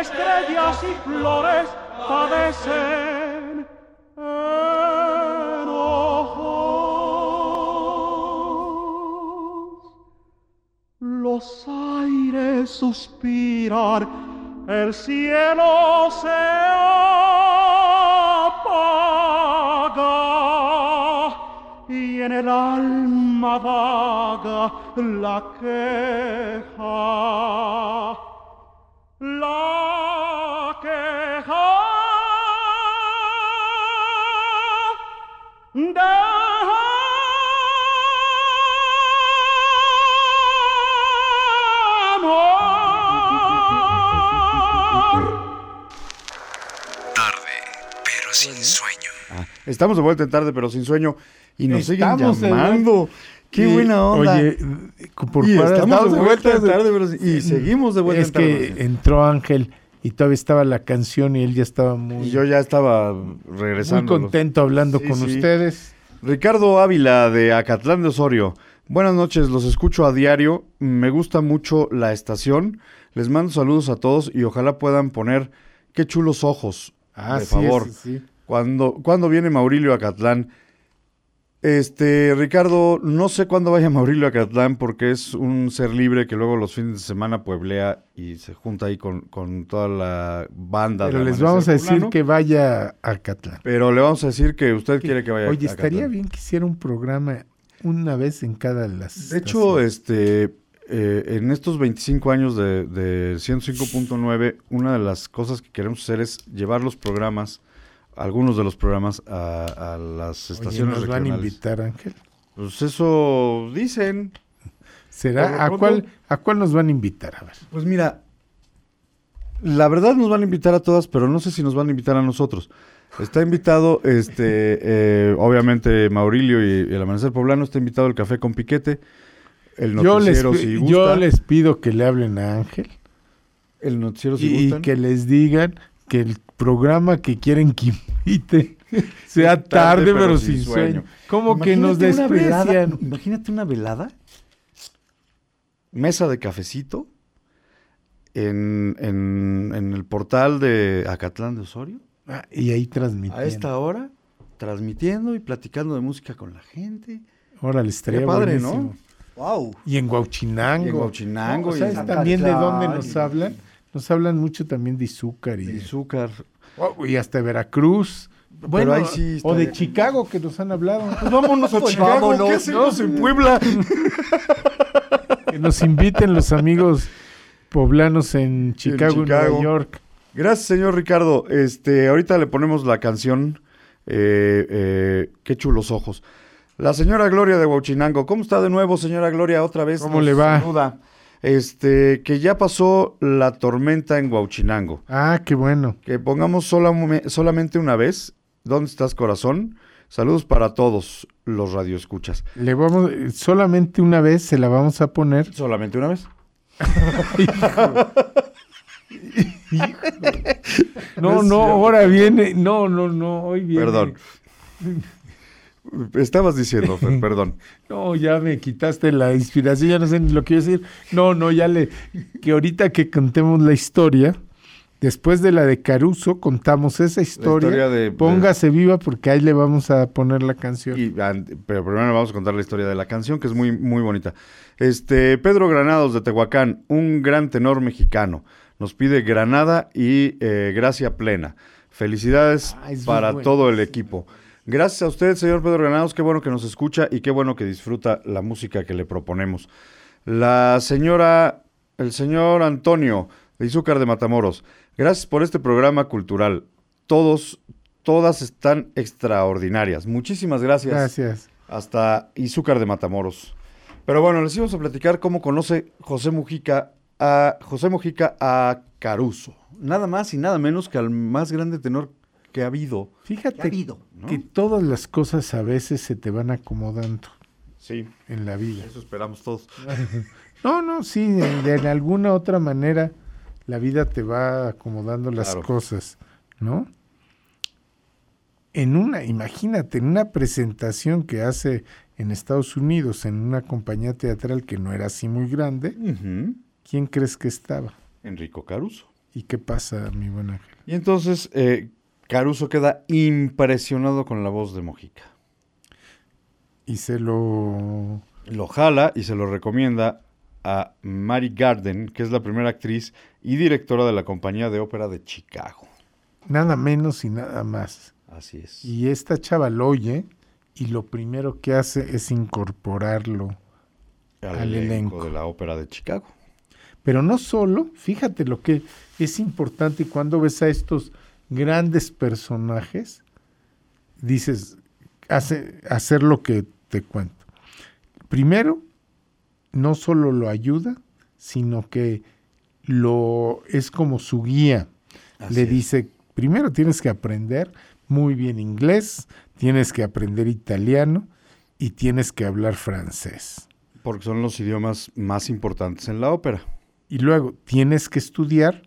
estrellas y flores padecen enojos. Los aires suspiran, el cielo se apaga. en el alma vaga la queja. Estamos de vuelta en tarde, pero sin sueño. Y nos Estamos siguen llamando. Qué Y, buena onda. Oye, por y estamos de vuelta de- tarde, pero y seguimos de vuelta Es tarde. que entró Ángel y todavía estaba la canción y él ya estaba muy, Y yo ya estaba muy regresando. contento hablando Sí, con sí. ustedes. Ricardo Ávila de Acatlán de Osorio. Buenas noches, los escucho a diario. Me gusta mucho la estación. Les mando saludos a todos y ojalá puedan poner qué chulos ojos. Ah, de sí, favor. Cuando, cuando viene Maurilio Acatlán. Este, Ricardo, no sé cuándo vaya Maurilio a Acatlán porque es un ser libre que luego los fines de semana pueblea y se junta ahí con, con toda la banda. Pero de les vamos a decir Poblano. que vaya a Catlán. Pero le vamos a decir que usted quiere que vaya Oye, a estaría Acatlán. bien que hiciera un programa una vez en cada de las. De hecho, estaciones. este, eh, en estos 25 años de, de 105.9, una de las cosas que queremos hacer es llevar los programas, algunos de los programas, a, a las Oye, estaciones nos van a invitar, Ángel. Pues eso dicen. ¿Será? ¿A cuál, ¿A cuál nos van a invitar? A ver. Pues mira, la verdad nos van a invitar a todas, pero no sé si nos van a invitar a nosotros. Está invitado, este, eh, obviamente, Maurilio y, y el Amanecer Poblano, está invitado el Café con Piquete, el Yo les, noticiero si yo les pido que le hablen a Ángel el noticiero si y, y que les digan que el programa que quieren que invite sea tarde, tarde, pero pero, sin sin sueño. sueño. Como que nos Imagínate una velada- desprecian. imagínate una velada, mesa de cafecito, en, en- en el portal de Acatlán de Osorio, Ah, y ahí transmitiendo. a esta hora, transmitiendo y platicando de música con la gente. Órale, estaría Qué padre, buenísimo. ¿no? Wow. Y en Huauchinango. Y en Huauchinango, y ¿Sabes en también de dónde nos y- hablan? Nos hablan mucho también de azúcar y, de. Oh, y hasta Veracruz. Bueno, ahí sí está o de bien. Chicago que nos han hablado. Pues vámonos a Pues Chicago, vámonos, ¿qué hacemos en Puebla? que nos inviten los amigos poblanos en Chicago, y Chicago. Nueva York. Gracias, señor Ricardo. Este, ahorita le ponemos la canción eh, eh, Qué chulos ojos. La señora Gloria de Huachinango. ¿Cómo está de nuevo, señora Gloria? Otra vez. ¿Cómo nos le va? saluda. Este, que ya pasó la tormenta en Huachinango. Ah, qué bueno. Que pongamos sola- solamente una vez. ¿Dónde estás, corazón? Saludos para todos los radioescuchas. Le vamos, solamente una vez se la vamos a poner. ¿Solamente una vez? No, no, ahora viene. No, no, no, hoy viene. Perdón. Estabas diciendo, Fer, perdón. No, ya me quitaste la inspiración, ya no sé ni lo que iba a decir. No, no, ya le. Que ahorita que contemos la historia, después de la de Caruso, contamos esa historia. historia de- Póngase viva porque ahí le vamos a poner la canción. Y, pero primero vamos a contar la historia de la canción, que es muy, muy bonita. Este, Pedro Granados de Tehuacán, un gran tenor mexicano. Nos pide Granada y eh, Gracia Plena. Felicidades Ah, para bueno. todo el equipo. Gracias a usted, señor Pedro Granados. Qué bueno que nos escucha y qué bueno que disfruta la música que le proponemos. La señora, el señor Antonio de Izúcar de Matamoros. Gracias por este programa cultural. Todos, todas están extraordinarias. Muchísimas gracias Gracias. hasta Izúcar de Matamoros. Pero bueno, les íbamos a platicar cómo conoce José Mujica a José Mujica a Caruso. Nada más y nada menos que al más grande tenor que ha habido. Fíjate ¿Qué ha habido? ¿no? que todas las cosas a veces se te van acomodando Sí, en la vida. eso esperamos todos. No, no, sí, de, de alguna otra manera la vida te va acomodando las Claro. cosas, ¿no? En una, imagínate, en una presentación que hace en Estados Unidos en una compañía teatral que no era así muy grande. ¿quién crees que estaba? Enrico Caruso. ¿Y qué pasa, mi buen ángel? Y entonces eh, Caruso queda impresionado con la voz de Mujica. Y se lo... Lo jala y se lo recomienda a Mary Garden, que es la primera actriz y directora de la compañía de ópera de Chicago. Nada menos y nada más. Así es. Y esta chava lo oye y lo primero que hace es incorporarlo Al, Al elenco, elenco. de la ópera de Chicago. Pero no solo, fíjate lo que es importante cuando ves a estos grandes personajes, dices, hace, hacer lo que te cuento. Primero, no solo lo ayuda, sino que lo es como su guía. Así Le es. dice, primero tienes que aprender muy bien inglés, tienes que aprender italiano y tienes que hablar francés. Porque son los idiomas más importantes en la ópera. Y luego tienes que estudiar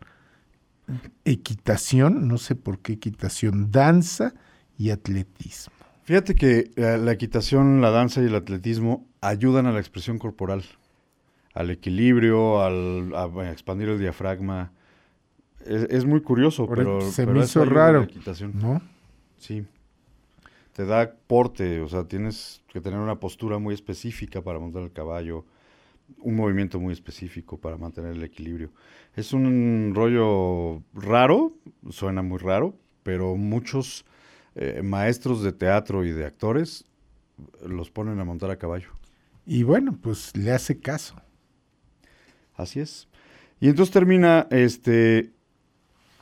equitación, no sé por qué equitación, danza y atletismo. Fíjate que eh, la equitación, la danza y el atletismo ayudan a la expresión corporal, al equilibrio, al, a, expandir el diafragma. Es, es muy curioso, pero se pero me hizo raro, equitación. ¿no? Sí. Te da porte, o sea, tienes que tener una postura muy específica para montar el caballo, un movimiento muy específico para mantener el equilibrio. Es un rollo raro, suena muy raro, pero muchos eh, maestros de teatro y de actores los ponen a montar a caballo. Y bueno, pues le hace caso. Así es. Y entonces termina este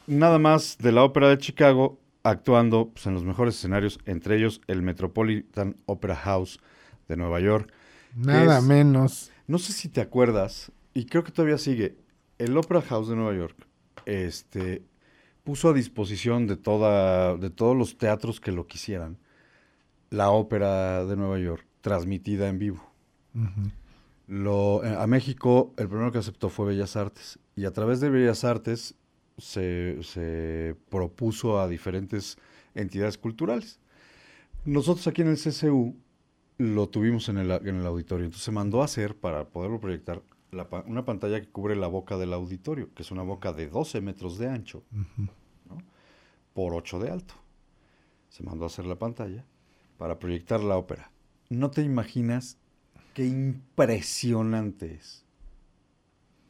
nada más de la ópera de Chicago actuando pues, en los mejores escenarios, entre ellos el Metropolitan Opera House de Nueva York. Nada es- menos. No sé si te acuerdas, y creo que todavía sigue, el Opera House de Nueva York este, puso a disposición de, toda, de todos los teatros que lo quisieran la ópera de Nueva York transmitida en vivo. Lo, a México el primero que aceptó fue Bellas Artes y a través de Bellas Artes se, se propuso a diferentes entidades culturales. Nosotros aquí en el CCU lo tuvimos en el, en el auditorio, entonces se mandó a hacer para poderlo proyectar la una pantalla que cubre la boca del auditorio, que es una boca de 12 metros de ancho ¿no? por 8 de alto. Se mandó a hacer la pantalla para proyectar la ópera. No te imaginas qué impresionante es.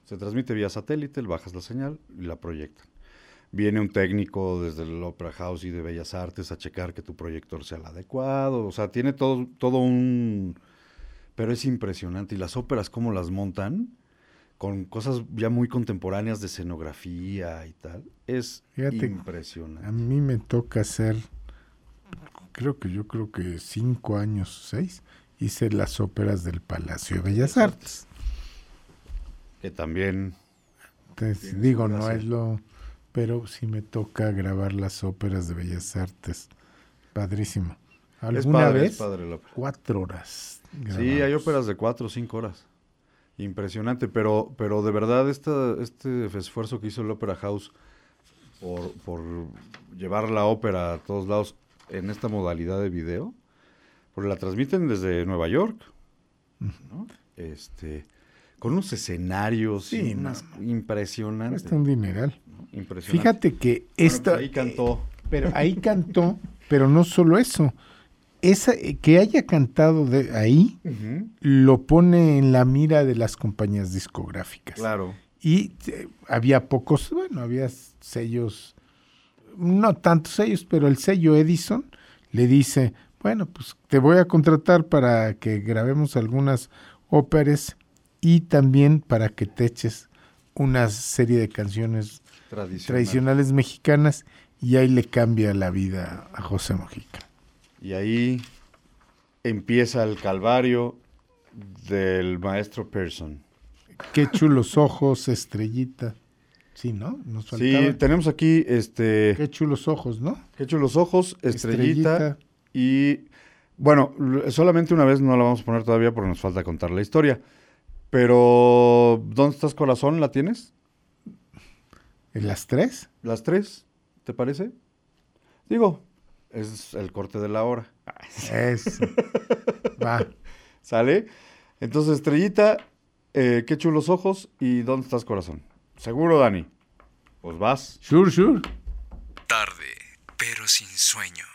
Se transmite vía satélite, bajas la señal y la proyectan. Viene un técnico desde el Opera House y de Bellas Artes a checar que tu proyector sea el adecuado. O sea, tiene todo, todo un... Pero es impresionante. Y las óperas, cómo las montan, con cosas ya muy contemporáneas de escenografía y tal. Es Fíjate, impresionante. A mí me toca hacer, creo que yo creo que cinco años, seis, hice las óperas del Palacio de Bellas Artes. Que también... Entonces, digo, no es lo... Pero sí me toca grabar las óperas de Bellas Artes. Padrísimo. Es ¿Alguna padre, vez? padre. Cuatro horas. Sí, hay óperas de cuatro o cinco horas. Impresionante, pero, pero de verdad esta, este esfuerzo que hizo el Opera House por, por llevar la ópera a todos lados en esta modalidad de video, porque la transmiten desde Nueva York, ¿no? Este, con unos escenarios Sí, no, impresionantes. Cuesta un dineral. ¿no? Impresionante. Fíjate que esta... ahí cantó. Pero ahí cantó, pero no solo eso. Esa, eh, que haya cantado de ahí lo pone en la mira de las compañías discográficas. Claro. Y eh, había pocos, bueno, había sellos, no tantos sellos, pero el sello Edison le dice, bueno, pues te voy a contratar para que grabemos algunas óperas y también para que te eches una serie de canciones Tradicional. tradicionales mexicanas y ahí le cambia la vida a José Mojica. Y ahí empieza el calvario del maestro Pearson. Qué chulos ojos, estrellita. Sí, ¿no? Nos Sí, faltaba. tenemos aquí este Qué chulos ojos, ¿no? que hecho los ojos, estrellita, Estrellita. y bueno, solamente una vez no la vamos a poner todavía porque nos falta contar la historia. Pero ¿dónde estás corazón? ¿La tienes? ¿En las tres? ¿Las tres? ¿Te parece? Digo, es el corte de la hora. Eso. Va. ¿Sale? Entonces, estrellita, eh, qué chulos ojos y ¿dónde estás corazón? ¿Seguro, Dani? Pues vas. Sure, sure. Tarde, pero sin sueño.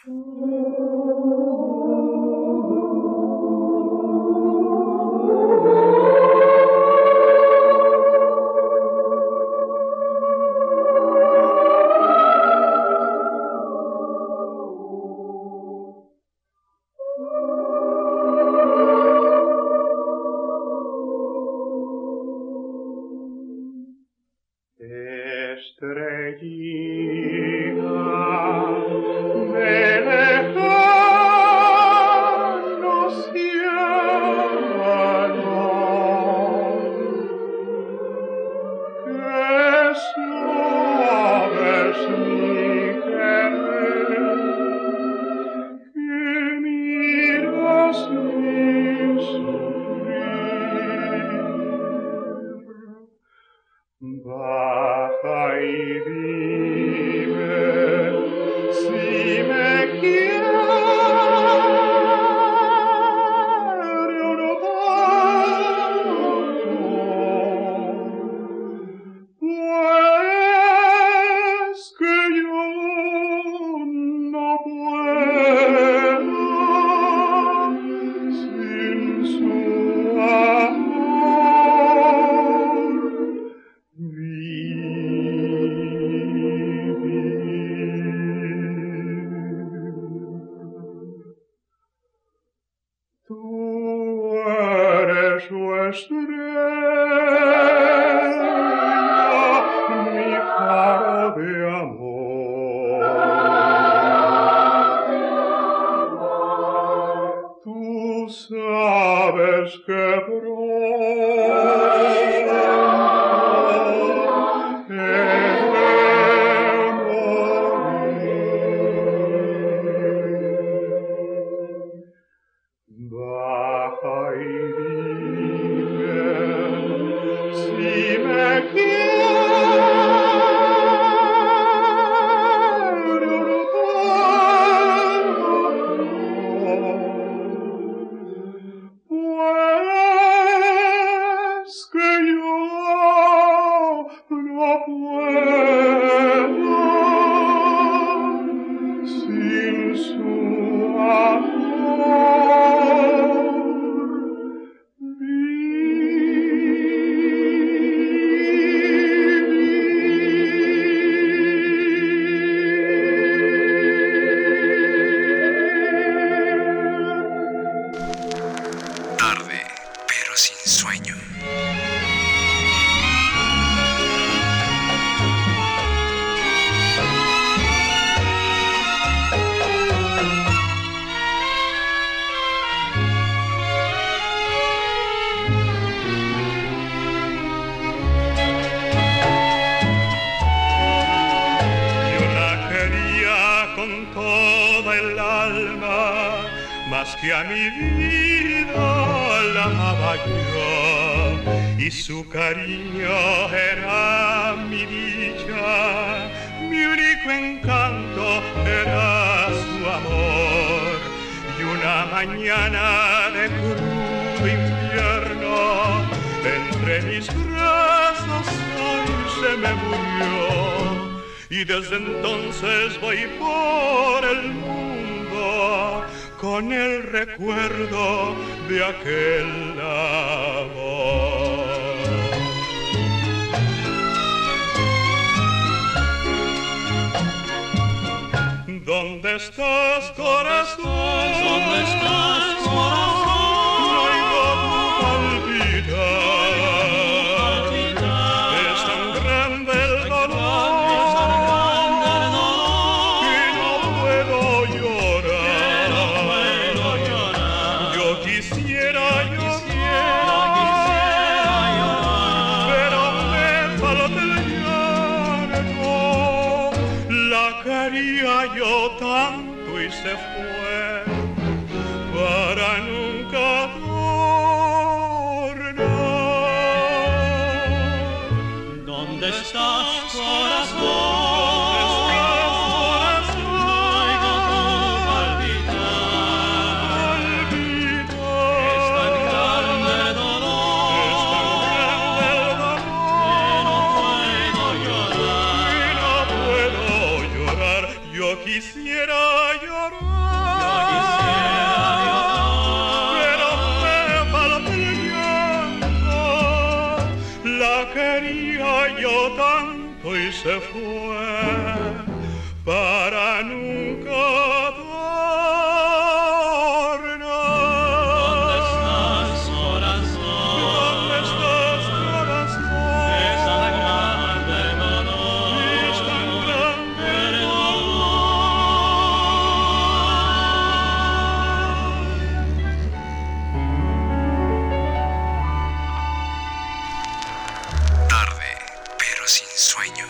ensueño.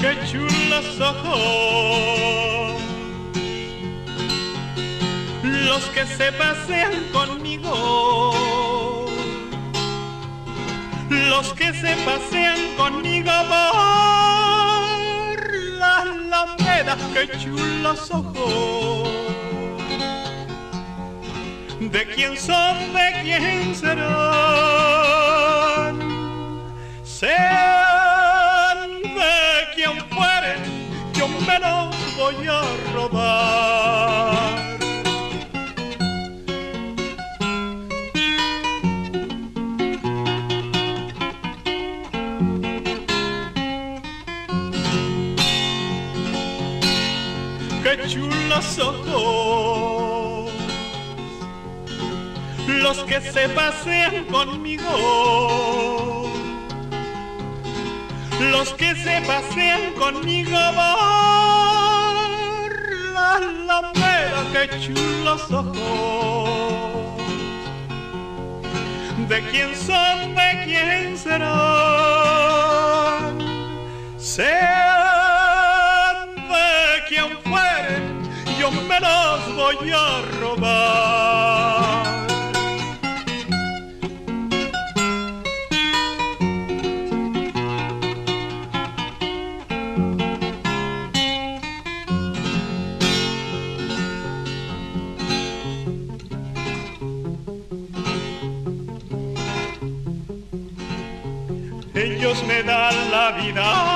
Qué chulas ojos los que se pasean conmigo, los que se pasean conmigo. Vos qué chulos ojos. ¿De quién son? ¿De quién serán? Sean de quien fuere, yo me los voy a robar. Los ojos, los que se pasean conmigo, los que se pasean conmigo por la alameda, que chulos ojos. ¿De quién son? ¿De quién serán? Sean voy a robar. Ellos me dan la vida.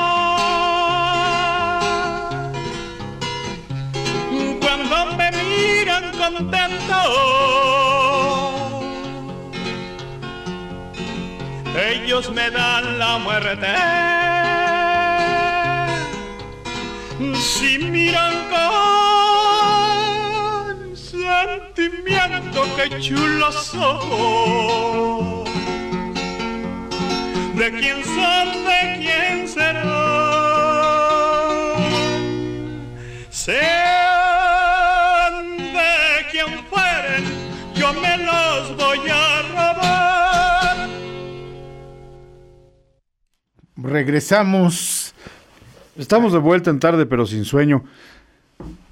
Contento, ellos me dan la muerte. Si miran con sentimiento, que chulos ojos de quién son, de quién serán. Regresamos. Estamos de vuelta en tarde, pero sin sueño.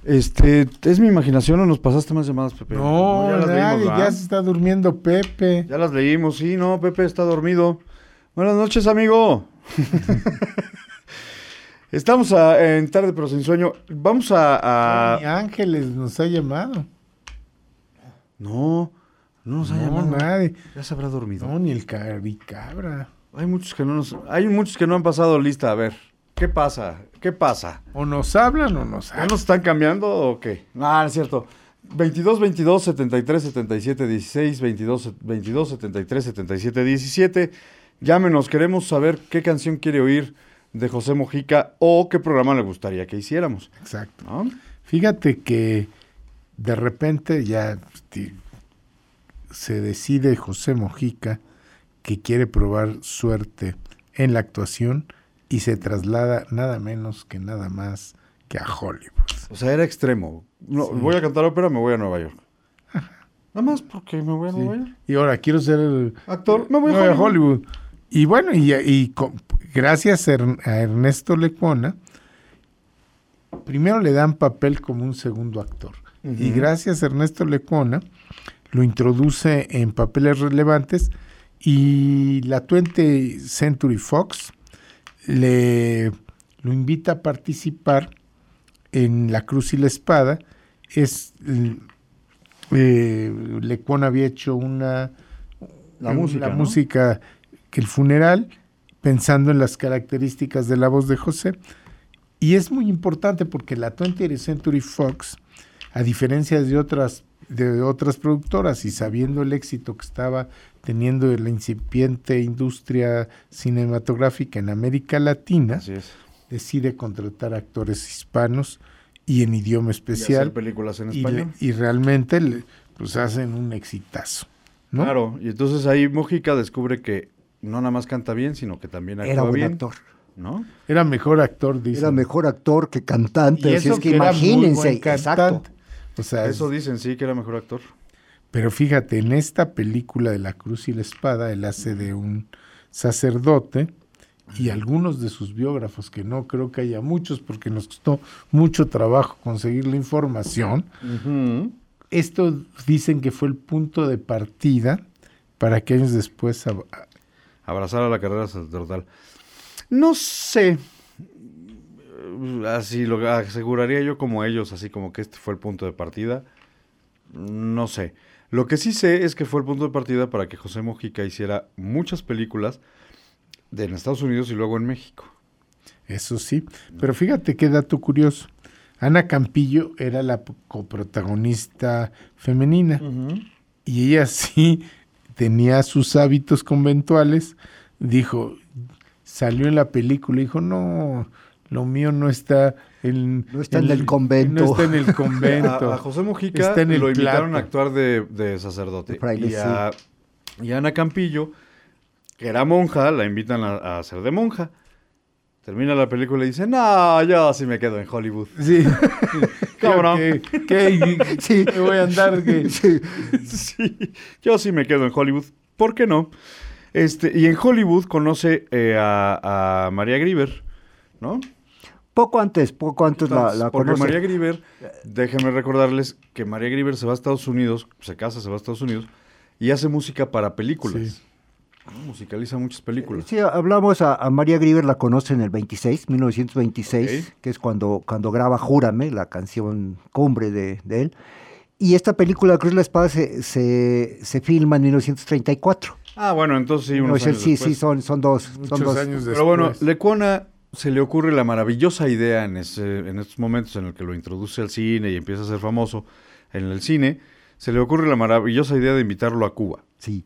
Este, ¿es mi imaginación o nos pasaste más llamadas, Pepe? No, ya las leímos, ¿verdad? ya se está durmiendo Pepe. Ya las leímos, sí, no, Pepe está dormido. Buenas noches, amigo. Estamos a- en tarde, pero sin sueño. Vamos a... A- Ángeles nos ha llamado. No, no nos ha No, llamado. nadie. Ya se habrá dormido. No, ni el caricabra. Hay muchos que no nos, hay muchos que no han pasado lista. A ver, ¿qué pasa? ¿Qué pasa? O nos hablan o nos ¿Ya hablan. nos están cambiando o qué? No, no es cierto. 22 22 73 77 16 22 22 73 77 17. Llámenos, queremos saber qué canción quiere oír de José Mojica o qué programa le gustaría que hiciéramos. Exacto. ¿no? Fíjate que de repente ya este, se decide José Mojica que quiere probar suerte en la actuación y se traslada nada menos que nada más que a Hollywood. O sea, era extremo. No, Sí. Voy a cantar ópera, me voy a Nueva York. Nada más porque me voy a Nueva York. Y ahora quiero ser el Actor, me voy a voy a Hollywood. Hollywood. Y bueno, y, y con- gracias a Ern- a Ernesto Lecuona, primero le dan papel como un segundo actor. Y gracias a Ernesto Lecuona, lo introduce en papeles relevantes y la 20th Century Fox le lo invita a participar en La Cruz y la Espada. Es eh, había hecho una La música, la ¿no? música que el funeral pensando en las características de la voz de José y es muy importante porque la 20th Century Fox a diferencia de otras de otras productoras y sabiendo el éxito que estaba teniendo la incipiente industria cinematográfica en América Latina Así es. decide contratar actores hispanos y en idioma Y hacer especial películas en y, español. y realmente le- pues hacen un exitazo ¿no? Claro, y entonces ahí Mojica descubre que no nada más canta bien, sino que también actúa Era buen bien, actor. ¿no? Era mejor actor, dice. Era mejor actor que cantante. Y así eso es que, que era muy imagínense. buen Exacto. Cantante. O sea, Eso es- dicen, sí, que era mejor actor. pero fíjate, en esta película de La Cruz y la Espada, él hace de un sacerdote y algunos de sus biógrafos, que no creo que haya muchos porque nos costó mucho trabajo conseguir la información, esto dicen que fue el punto de partida para que años después ab- Abrazar a la carrera sacerdotal. No sé. Así lo aseguraría yo como ellos, así como que este fue el punto de partida. No sé. Lo que sí sé es que fue el punto de partida para que José Mojica hiciera muchas películas de en Estados Unidos y luego en México. Eso sí. Pero fíjate qué dato curioso. Ana Campillo era la coprotagonista femenina y ella sí tenía sus hábitos conventuales. Dijo, salió en la película y dijo, no, Lo mío no está en... No está en el convento. No está en el convento. A, a José Mujica Está en el lo invitaron plato. a actuar de, de sacerdote. De fraile, y, a, y a Ana Campillo, que era monja, la invitan a, a ser de monja. Termina la película y dice, no, yo sí me quedo en Hollywood. Sí. ¿Cómo no? ¿Qué, qué- Sí. me voy a andar? que- Sí. sí, yo sí me quedo en Hollywood. ¿Por qué no? Este, y en Hollywood conoce eh, a, a María Grieber, ¿no? Poco antes, poco antes la, Entonces, la porque conoce. María Grieber, déjenme recordarles que María Grieber se va a Estados Unidos, se casa, se va a Estados Unidos y hace música para películas. Sí. ¿no? Musicaliza muchas películas. Sí, hablamos a, a María Grieber, la conoce en el 26, 1926, Ok. que es cuando, cuando graba Júrame, la canción cumbre de, de él. Y esta película, Cruz la Espada, se, se, se filma en 1934. Ah, bueno, entonces sí, unos No, años sí, después. sí, son, son dos. son dos. años después. Pero bueno, Lecuona se le ocurre la maravillosa idea en, ese, en estos momentos en el que lo introduce al cine y empieza a ser famoso en el cine, se le ocurre la maravillosa idea de invitarlo a Cuba. Sí.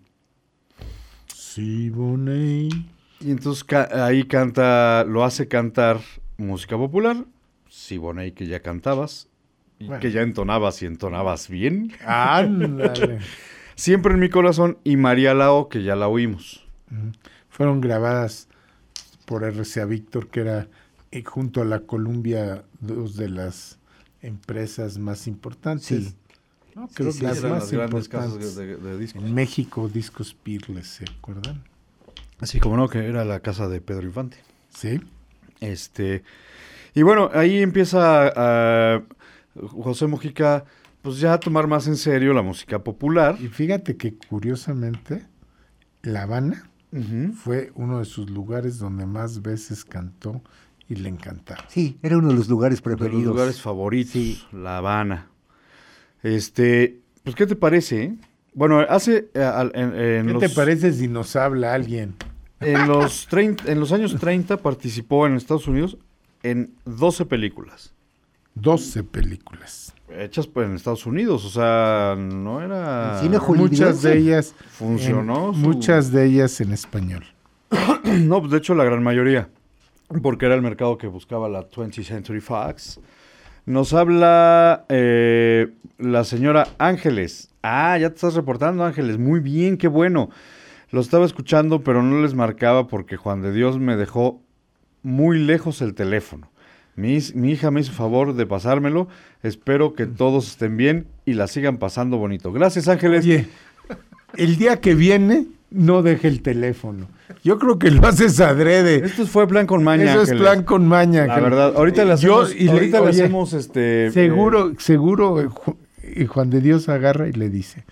Sí, Bonet. Y entonces ca- ahí canta, lo hace cantar música popular, Siboney que ya cantabas, y Bueno. que ya entonabas y entonabas bien. Ándale. Siempre en mi corazón y María Lao que ya la oímos. Fueron grabadas por RCA Víctor, que era eh, junto a la Columbia dos de las empresas más importantes. Sí. No, creo sí, que las más importantes. casas de, de discos. En México, Discos Peerless, ¿se acuerdan? Así como no, que era la casa de Pedro Infante. Sí. Este, y bueno, ahí empieza a, José Mujica, pues ya a tomar más en serio la música popular. Y fíjate que curiosamente, La Habana Fue uno de sus lugares donde más veces cantó y le encantaba. Sí, era uno de los lugares De los preferidos. lugares favoritos, Sí. La Habana. Este, pues, ¿qué te parece? Bueno, hace, eh, al- en, en ¿Qué los, te parece si nos habla alguien? En los, 30 en los años 30 participó en Estados Unidos en 12 películas. 12 películas. Hechas pues, en Estados Unidos, o sea, no era... El cine Hollywood. Muchas de ellas. Funcionó en- su- Muchas de ellas en español. No, pues de hecho la gran mayoría, porque era el mercado que buscaba la 20th Century Fox. Nos habla eh, la señora Ángeles. Ah, ya te estás reportando, Ángeles. Muy bien, qué bueno. Lo estaba escuchando, pero no les marcaba porque Juan de Dios me dejó muy lejos el teléfono. Mi, hija me hizo favor de pasármelo. Espero que todos estén bien y la sigan pasando bonito. Gracias, Ángeles. Oye, el día que viene, no deje el teléfono. Yo creo que lo haces adrede. Esto fue plan con maña. Eso es plan con maña. La verdad, ahorita le Yo- hacemos, y ahorita le oye, hacemos este. Seguro, seguro, eh, y Juan de Dios agarra y le dice,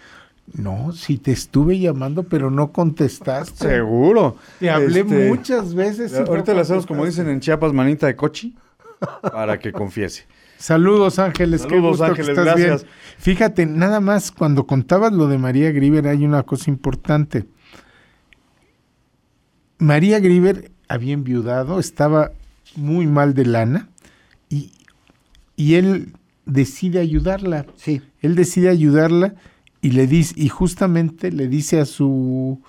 no, si te estuve llamando, pero no eh, contestaste. seguro. Te hablé Este, muchas veces. y no Ahorita le hacemos, como dicen en Chiapas, manita de cochi, para que confiese. Saludos Ángeles, qué Saludos, que Ángeles, estás gracias. bien. Fíjate, nada más cuando contabas lo de María Grieber hay una cosa importante. María Grieber había enviudado, estaba muy mal de lana y, y él decide ayudarla. Sí. Él decide ayudarla y le dice y justamente le dice a su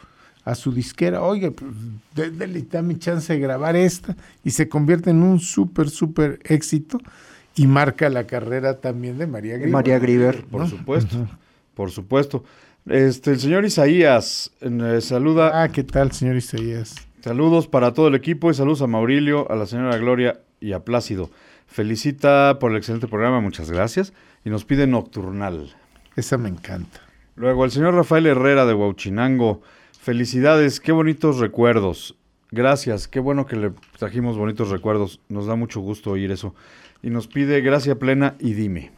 a su disquera, oiga, pues, dé- dele, dame chance de grabar esta y se convierte en un súper súper éxito y marca la carrera también de María Grieber. María Grieber. Por ¿no? supuesto, por supuesto. Este, el señor Isaías eh, saluda, Ah, ¿qué tal, señor Isaías? saludos para todo el equipo y saludos a Maurilio, a la señora Gloria y a Plácido. Felicita por el excelente programa, muchas gracias. Y nos pide Nocturnal. Esa me encanta. Luego, el señor Rafael Herrera de Huauchinango. Felicidades, qué bonitos recuerdos. Gracias, qué bueno que le trajimos bonitos recuerdos. Nos da mucho gusto oír eso. Y nos pide gracia plena y dime.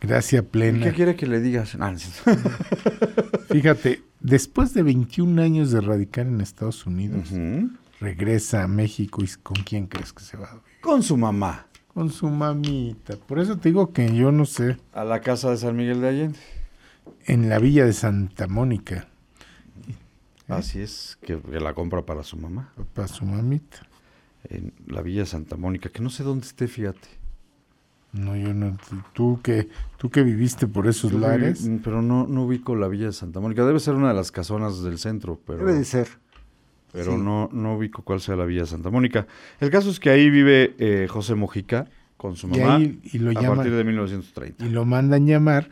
Gracias plena. ¿Qué quiere que le digas? Ah, no. Fíjate, después de 21 años de radicar en Estados Unidos, regresa a México y ¿con quién crees que se va? Con su mamá. Con su mamita. Por eso te digo que yo no sé, A la casa de San Miguel de Allende. en la villa de Santa Mónica, Así es, que, que la compra para su mamá. para su mamita. En la Villa de Santa Mónica, que no sé dónde esté, fíjate. No, yo no. Tú que, tú que viviste por esos Yo lares. viví- pero no, no ubico la Villa de Santa Mónica. Debe ser una de las casonas del centro, pero... Debe de ser. pero Sí. no, no ubico cuál sea la Villa Santa Mónica. El caso es que ahí vive eh, José Mojica con su Y mamá ahí- y lo a llaman- partir de 1930. Y lo mandan llamar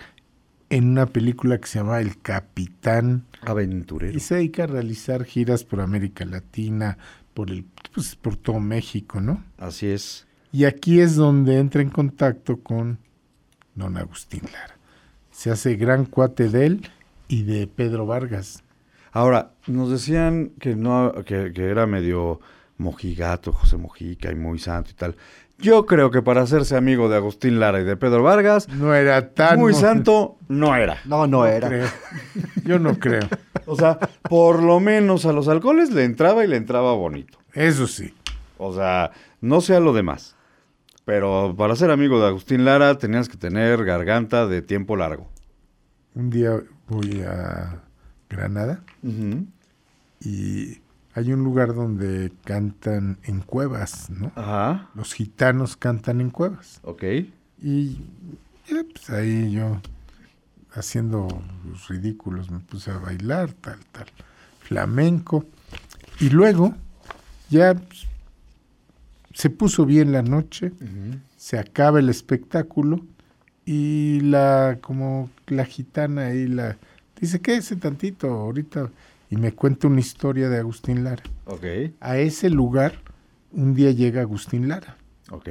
en una película que se llama El Capitán. Aventurero. Y se dedica a realizar giras por América Latina, por el, pues, por todo México, ¿no? Así es. Y aquí es donde entra en contacto con don Agustín Lara. Se hace gran cuate de él y de Pedro Vargas. Ahora, nos decían que no, que, que era medio mojigato, José Mojica y muy santo y tal. Yo creo que para hacerse amigo de Agustín Lara y de Pedro Vargas, No era tan... muy santo no era. No, no era. creo. Yo no creo. O sea, por lo menos a los alcoholes le entraba y le entraba bonito. Eso sí. O sea, no sea lo demás. Pero para ser amigo de Agustín Lara tenías que tener garganta de tiempo largo. Un día voy a Granada y hay un lugar donde cantan en cuevas, ¿no? Ajá. Los gitanos cantan en cuevas. Ok. Y ya, pues ahí yo, haciendo los ridículos, me puse a bailar, tal, tal, flamenco. Y luego, ya pues, se puso bien la noche, se acaba el espectáculo y la, como la gitana ahí, la, dice, quédese tantito ahorita. Y me cuenta una historia de Agustín Lara. A ese lugar, un día llega Agustín Lara Ok.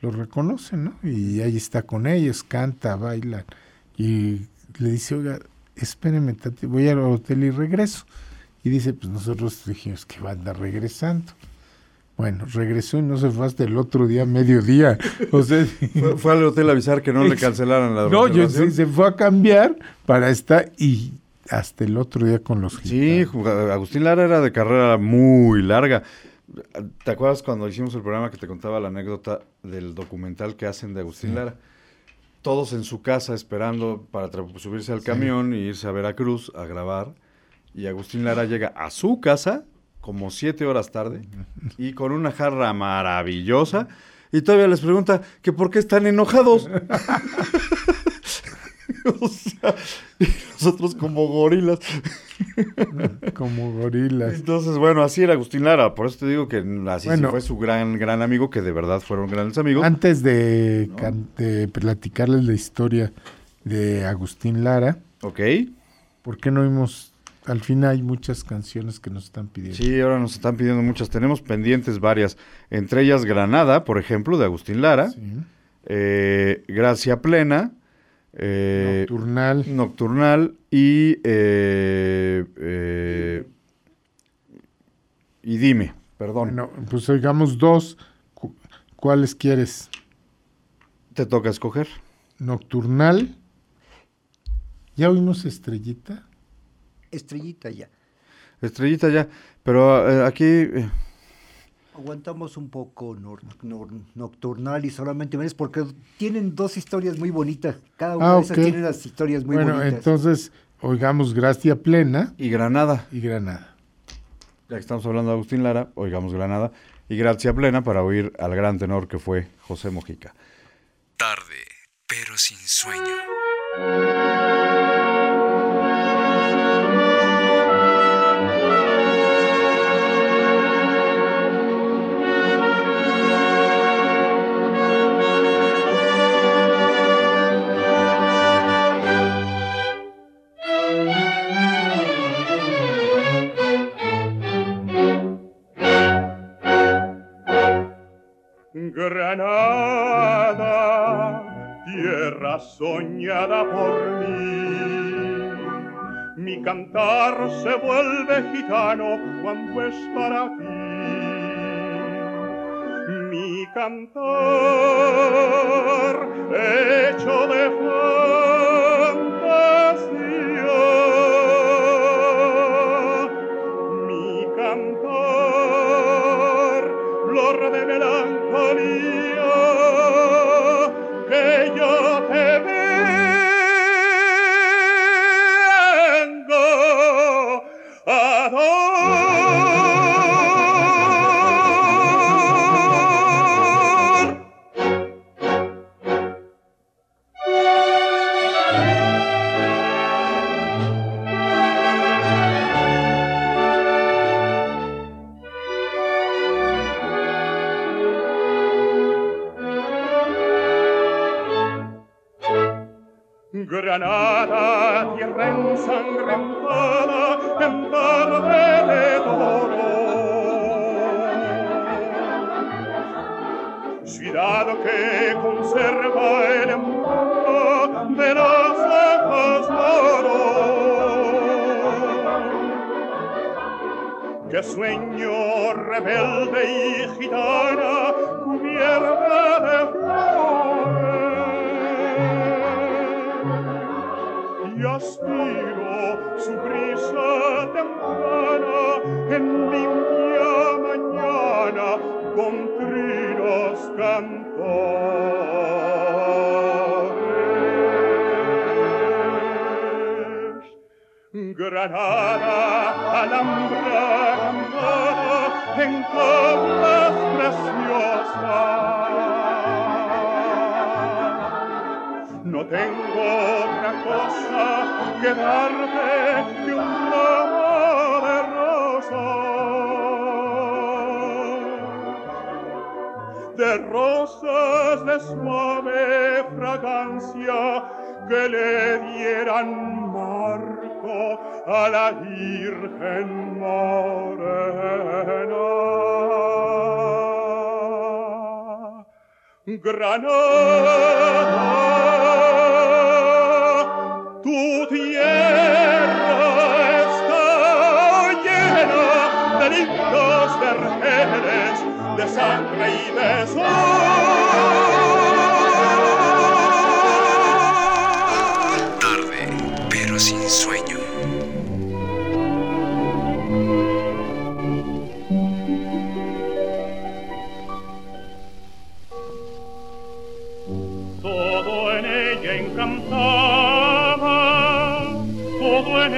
lo reconocen, ¿no? Y ahí está con ellos, canta, baila. Y le dice, oiga, espéreme, tati, voy al hotel y regreso. Y dice, pues nosotros dijimos que va a andar regresando. Bueno, regresó y no se fue hasta el otro día, mediodía. O sea, Fue, fue al hotel a avisar que no le cancelaran la no, yo, se, se fue a cambiar para estar y hasta el otro día con los Sí, gitanos. ju- Agustín Lara era de carrera muy larga. ¿Te acuerdas cuando hicimos el programa que te contaba la anécdota del documental que hacen de Agustín Sí. Lara? Todos en su casa esperando para subirse al camión e irse a Veracruz a grabar. Y Agustín Lara llega a su casa como siete horas tarde y con una jarra maravillosa. Y todavía les pregunta que por qué están enojados. o sea, y nosotros como gorilas. como gorilas. Entonces, bueno, así era Agustín Lara. Por eso te digo que así sí fue su gran, gran amigo, que de verdad fueron grandes amigos. Antes de, platicarles la historia de Agustín Lara, Ok. ¿por qué no vimos? Al fin hay muchas canciones que nos están pidiendo. Sí, ahora nos están pidiendo muchas. Tenemos pendientes varias. Entre ellas Granada, por ejemplo, de Agustín Lara. Sí. eh, Gracia Plena. Eh, Nocturnal. Nocturnal y... eh, eh, y dime, perdón. Pues oigamos dos. Cu- ¿Cuáles quieres? Te toca escoger. Nocturnal. ¿Ya oímos Estrellita? Estrellita ya. Estrellita ya. Pero eh, aquí... Aguantamos un poco nor- nor- nocturnal y solamente ves porque tienen dos historias muy bonitas. Cada una Ah, de esas ok. tiene las historias muy bueno, bonitas. entonces oigamos Gracia Plena y Granada. y Granada. Ya que estamos hablando de Agustín Lara, oigamos Granada y Gracia Plena para oír al gran tenor que fue José Mojica. Tarde, pero sin sueño. Granada, tierra soñada por mí. Mi cantar se vuelve gitano cuando es para ti. Mi cantar hecho de No tengo otra cosa que darte que un ramo de rosas. De rosas de suave fragancia que le dieran marco a la Virgen morena. Granada, tu tierra está llena de lindos vergeles, de sangre y de sol. Tarde, pero sin sueño.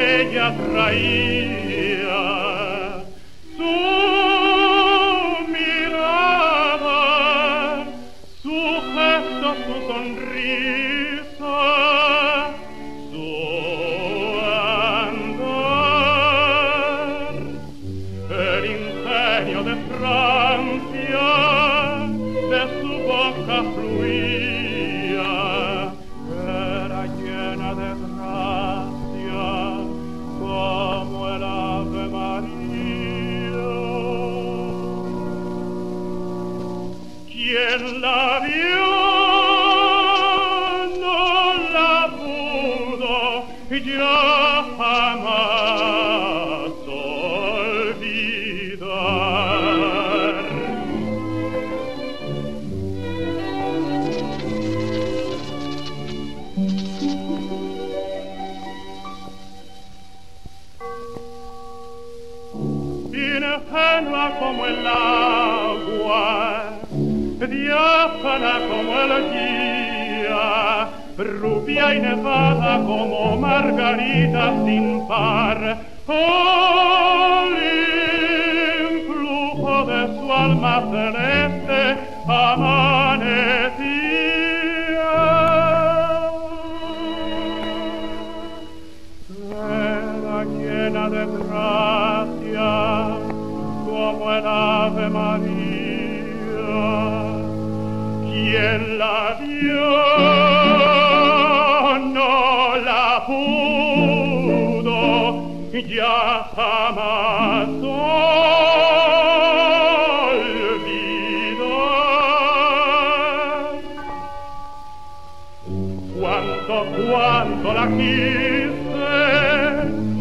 Todo en rubia y nevada como margarita sin par. Al influjo de su alma celeste amanecía. Era llena de gracia como el Ave María. Quien la mia amata vita quanto quanto la quise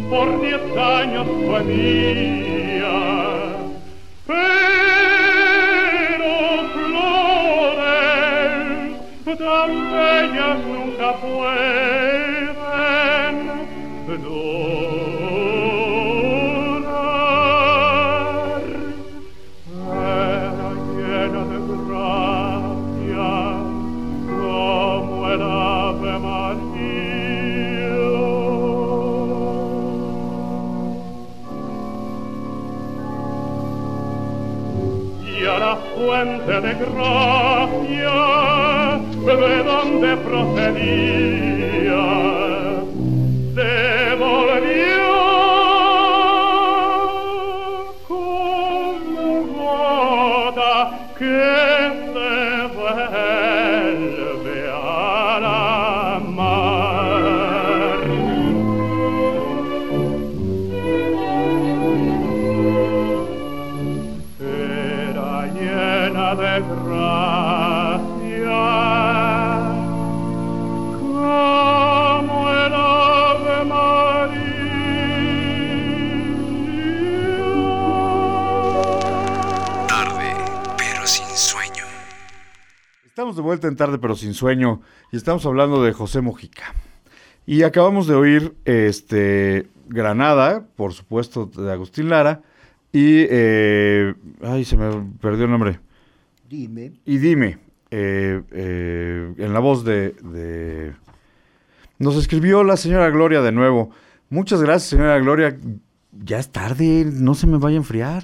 por diez años fue mía. Pero flores tan bellas nunca fue de gracia de donde procedía Estamos de vuelta en tarde, pero sin sueño, y estamos hablando de José Mojica. Y acabamos de oír este Granada, por supuesto, de Agustín Lara, y eh, ay, se me perdió el nombre. Dime. Y dime, eh, eh, en la voz de, de- Nos escribió la señora Gloria de nuevo. Muchas gracias, señora Gloria. Ya es tarde, no se me vaya a enfriar.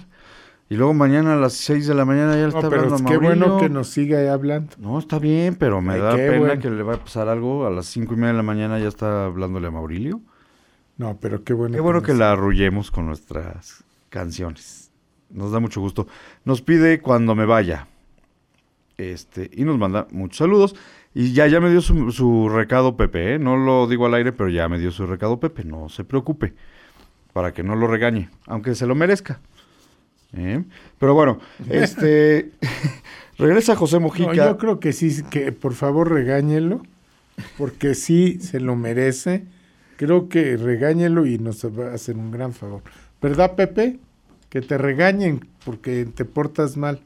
Y luego mañana a las 6 de la mañana ya le No, está pero hablando a qué bueno que nos siga hablando. No, está bien, pero me Ay, da pena bueno. que le va a pasar algo. A las cinco y media de la mañana ya está hablándole a Maurilio. No, pero qué bueno. Qué bueno que nos- la arrullemos con nuestras canciones. Nos da mucho gusto. Nos pide cuando me vaya. Este, y nos manda muchos saludos. Y ya, ya me dio su, su recado Pepe, ¿eh? No lo digo al aire, pero ya me dio su recado Pepe. No se preocupe. Para que no lo regañe, aunque se lo merezca. ¿Eh? Pero bueno, este. regresa José Mojica. No, yo creo que sí, que por favor regáñelo, porque sí se lo merece. Creo que regáñelo y nos va a hacer un gran favor. ¿Verdad, Pepe? Que te regañen porque te portas mal.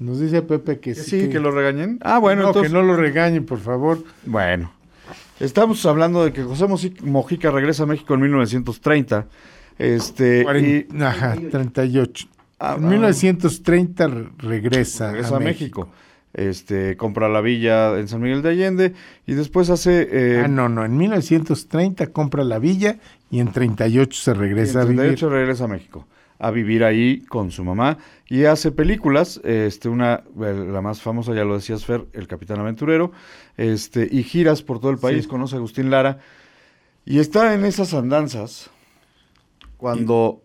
Nos dice Pepe que Que sí. sí, que lo regañen. Ah, bueno, no, entonces. que no lo regañen, por favor. Bueno, estamos hablando de que José Mojica regresa a México en 1930. Este, y Cuaren- Ajá, 38. Ah, en ah. 1930 re- regresa, regresa a México. Este, compra la villa en San Miguel de Allende y después hace... eh, Ah, no, no, en 1930 compra la villa y en 38 se y en regresa a vivir. 38 regresa a México a vivir ahí con su mamá y hace películas, este, una, eh, la más famosa, ya lo decías Fer, El Capitán Aventurero, este, y giras por todo el país, Sí. conoce a Agustín Lara, y está en esas andanzas cuando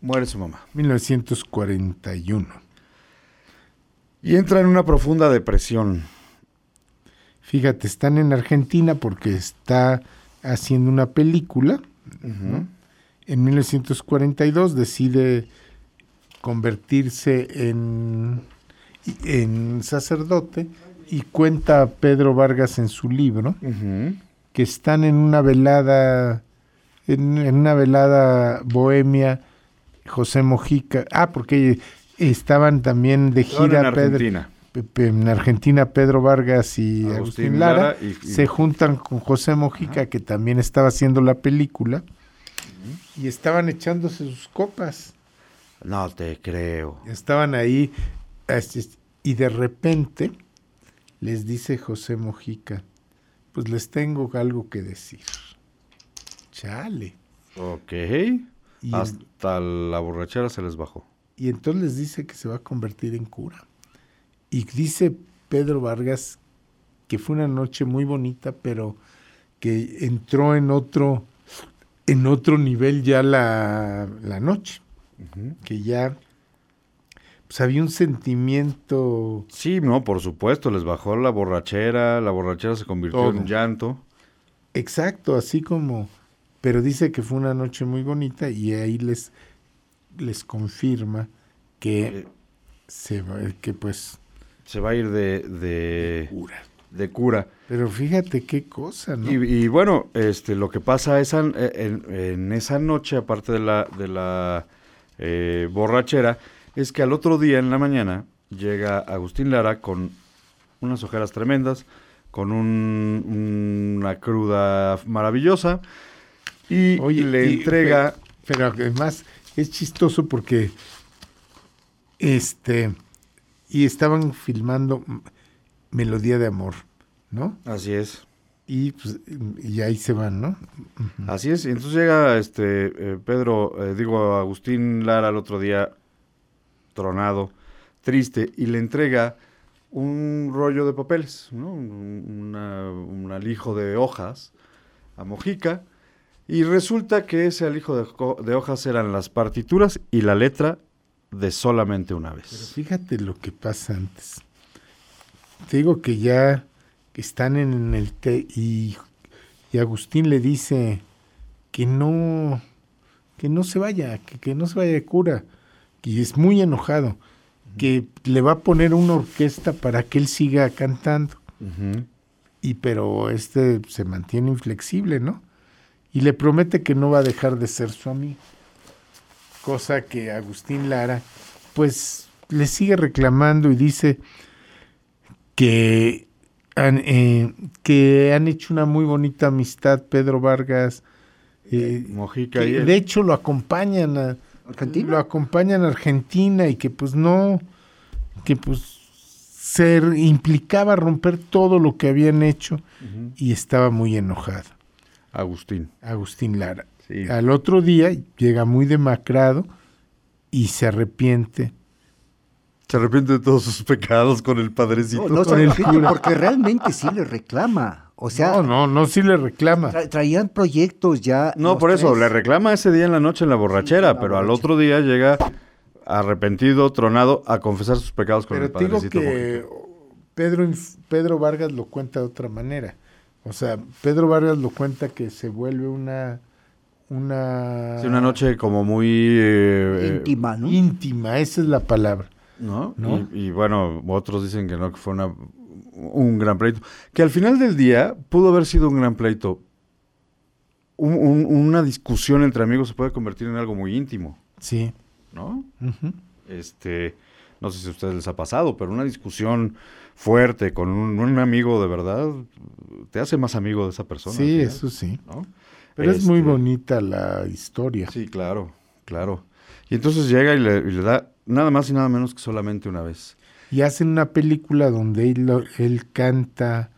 muere su mamá. 1941. Y entra en una profunda depresión. Fíjate, están en Argentina porque está haciendo una película. ¿no? En 1942 decide convertirse en, en sacerdote y cuenta Pedro Vargas en su libro que están en una velada, en, en una velada bohemia, José Mojica. Ah, porque estaban también de gira en Pedro- Argentina. En Argentina Pedro Vargas y Agustín Agustín, Lara, Lara y- y- se juntan con José Mojica, que también estaba haciendo la película, y estaban echándose sus copas. No te creo. Estaban ahí, y de repente les dice José Mojica, pues les tengo algo que decir. Chale. Ok. Y, Hasta la borrachera se les bajó. y entonces les dice que se va a convertir en cura. Y dice Pedro Vargas que fue una noche muy bonita, pero que entró en otro, en otro nivel ya la, la noche. Que ya pues había un sentimiento Sí, no, por supuesto, les bajó la borrachera, la borrachera se convirtió Todo. en un llanto. exacto, así como, pero dice que fue una noche muy bonita y ahí les, les confirma que Eh. se va, que pues Se va a ir de, de, cura. de cura. Pero fíjate qué cosa, ¿no? Y, y bueno, este, lo que pasa esa, en, en esa noche, aparte de la, de la eh, borrachera, es que al otro día en la mañana llega Agustín Lara con unas ojeras tremendas, con un- una cruda maravillosa, y Oye, le y- entrega... pe- Pero además es chistoso porque este y estaban filmando Melodía de Amor, ¿no? Así es. Y, pues, y ahí se van, ¿no? Así es, y entonces llega este eh, Pedro, eh, digo Agustín Lara el otro día tronado, triste, y le entrega un rollo de papeles, ¿no? Un, una- un alijo de hojas a Mojica, y resulta que ese alijo de, de hojas eran las partituras y la letra de solamente una Pero vez. fíjate lo que pasa antes. Te digo que ya están en el té y, y Agustín le dice que no que no se vaya, que, que no se vaya de cura. Y es muy enojado, que le va a poner una orquesta para que él siga cantando. Y pero este se mantiene inflexible, ¿no? Y le promete que no va a dejar de ser su amigo. Cosa que Agustín Lara, pues, le sigue reclamando y dice que han, eh, que han hecho una muy bonita amistad, Pedro Vargas. eh, Mojica que y él. de hecho lo acompañan a ¿Argentina? lo acompañan a Argentina y que pues no que pues se implicaba romper todo lo que habían hecho y estaba muy enojado Agustín. Agustín Lara Sí. al otro día llega muy demacrado y se arrepiente Se arrepiente de todos sus pecados con el padrecito. No, se arrepiente porque realmente sí le reclama. O sea, no no no sí le reclama tra- traían proyectos ya. No, por eso, tres. le reclama ese día en la noche en la borrachera, la pero al otro día llega arrepentido, tronado, a confesar sus pecados con pero el te digo padrecito. que. Pedro Pedro Vargas lo cuenta de otra manera o sea Pedro Vargas lo cuenta que se vuelve una una Sí, una noche como muy... eh, íntima, ¿no? íntima esa es la palabra ¿no? ¿No? Y, y bueno, otros dicen que no, que fue una, un gran pleito. Que al final del día pudo haber sido un gran pleito. Un- un- una discusión entre amigos se puede convertir en algo muy íntimo, sí ¿no? Este, no sé si a ustedes les ha pasado, pero una discusión fuerte con un, un amigo de verdad te hace más amigo de esa persona. Sí, eso sí. ¿no? Pero es muy Este, bonita la historia. Sí, claro, claro. Y entonces llega y le, y le da nada más y nada menos que solamente una vez. Y hacen una película donde él, lo- él canta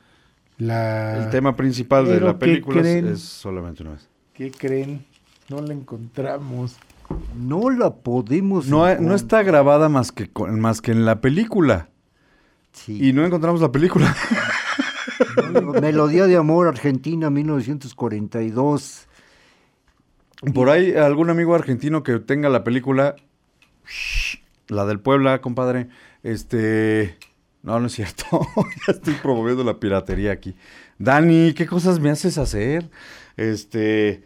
la... El tema principal de la ¿qué película es, creen? es solamente una vez. ¿Qué creen? No la encontramos. No la podemos. No, no está grabada más que, más que en la película. Sí. Y no encontramos la película. Melodía de Amor Argentina 1942. Por ahí algún amigo argentino que tenga la película, la del Puebla, compadre, este... No, no es cierto. ya estoy promoviendo la piratería aquí. Dani, ¿qué cosas me haces hacer? Este...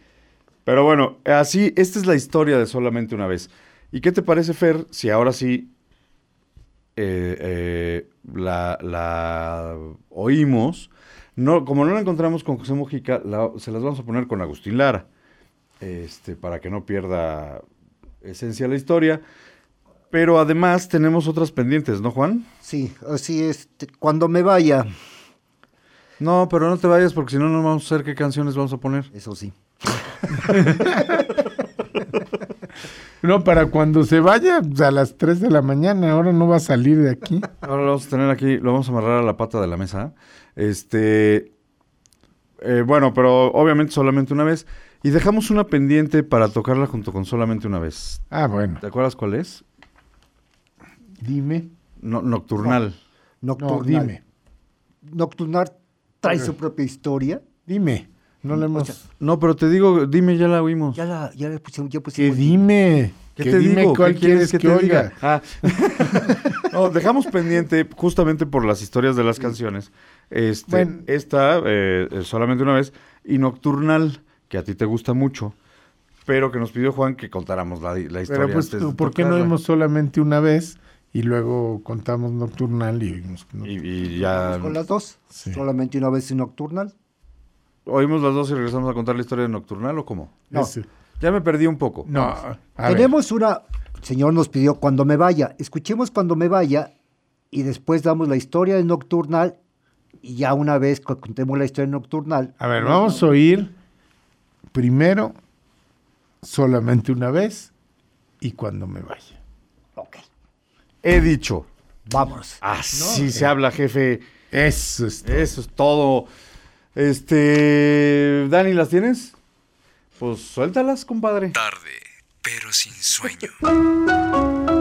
Pero bueno, así, esta es la historia de solamente una vez. ¿Y qué te parece, Fer, si ahora sí eh, eh, la, la oímos? No, como no la encontramos con José Mojica, la- se las vamos a poner con Agustín Lara este, para que no pierda esencia la historia. Pero además tenemos otras pendientes, ¿no, Juan? Sí, así es. Cuando me vaya, No, pero no te vayas porque si no, no vamos a saber qué canciones vamos a poner. eso sí. No, para cuando se vaya pues, a las 3 de la mañana, ahora no va a salir de aquí. Ahora lo vamos a tener aquí, lo vamos a amarrar a la pata de la mesa. Este, eh, bueno, pero obviamente solamente una vez. Y dejamos una pendiente para tocarla junto con solamente una vez. Ah, bueno, ¿Te acuerdas cuál es? dime. No- nocturnal. No, Nocturnal. dime. Nocturnal trae su propia historia. Dime. No le hemos... sea, No, pero te digo, dime, ya la oímos. Ya la, ya la pusimos, ya Que pusimos. dime. ¿Qué que te dime digo? cuál ¿Qué quieres que, te oiga. diga? Ah. no, dejamos pendiente justamente por las historias de las canciones. Este, Bueno. Esta, eh, eh, solamente una vez, y Nocturnal, que a ti te gusta mucho, pero que nos pidió Juan que contáramos la, la historia. Pero pues, antes ¿por qué no vimos solamente una vez y luego contamos Nocturnal y oímos que no? Y, y ya Con las dos. Sí. Solamente una vez en Nocturnal. Oímos las dos y regresamos a contar la historia de Nocturnal o cómo? No. Ya me perdí un poco. No, a ver. Tenemos una. El señor nos pidió cuando me vaya. Escuchemos cuando me vaya y después damos la historia de Nocturnal. Y ya una vez contemos la historia de Nocturnal. A ver, vamos a oír primero solamente una vez y cuando me vaya. Ok. He dicho. Vámonos. Así se habla, jefe. Eso es. todo. Eso es todo. Este, Dani, ¿las tienes? Pues suéltalas, compadre. Tarde, pero sin sueño.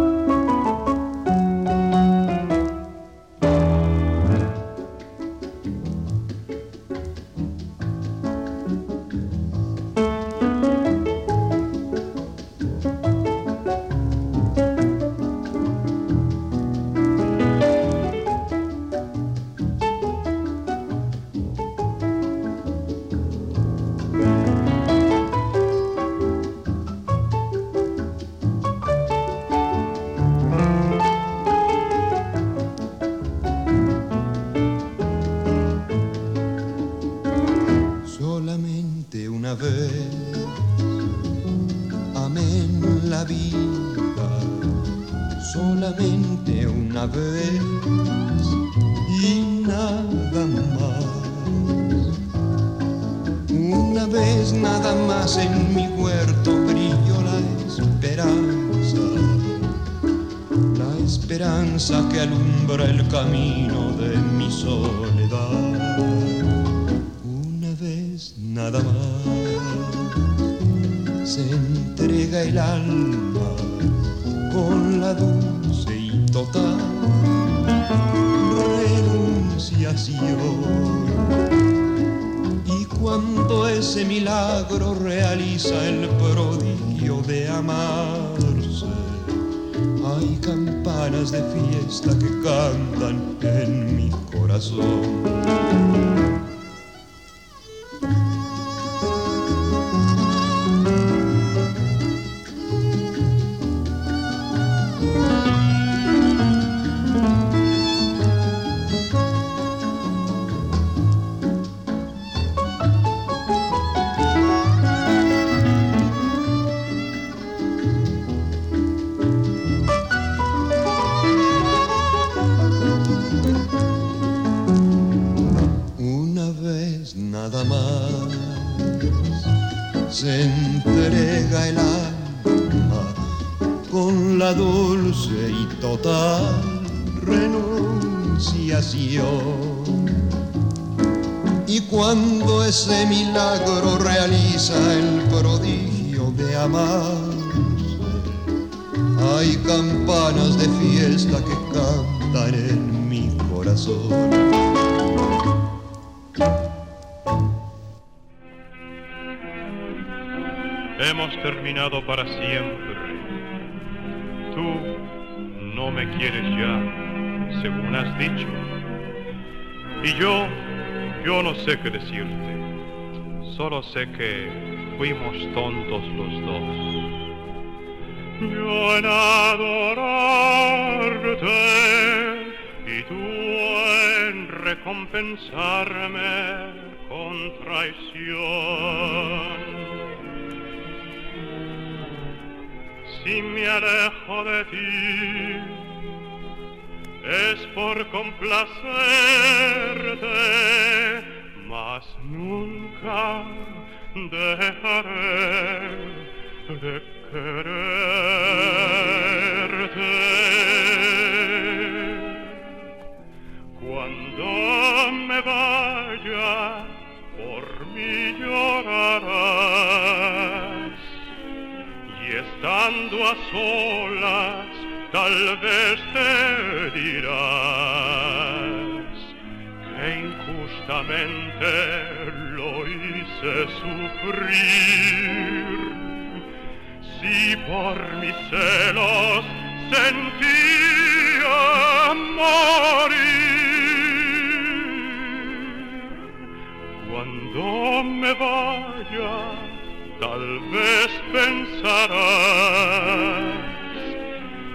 Sé que fuimos tontos los dos. Yo en adorarte y tú en recompensarme con traición. Si me alejo de ti, es por complacerte, dejaré de quererte. Cuando me vaya, por mí llorarás. Y estando a solas, tal vez te dirás que injustamente hice sufrir. Si por mis celos sentía morir. Cuando me vaya, tal vez pensarás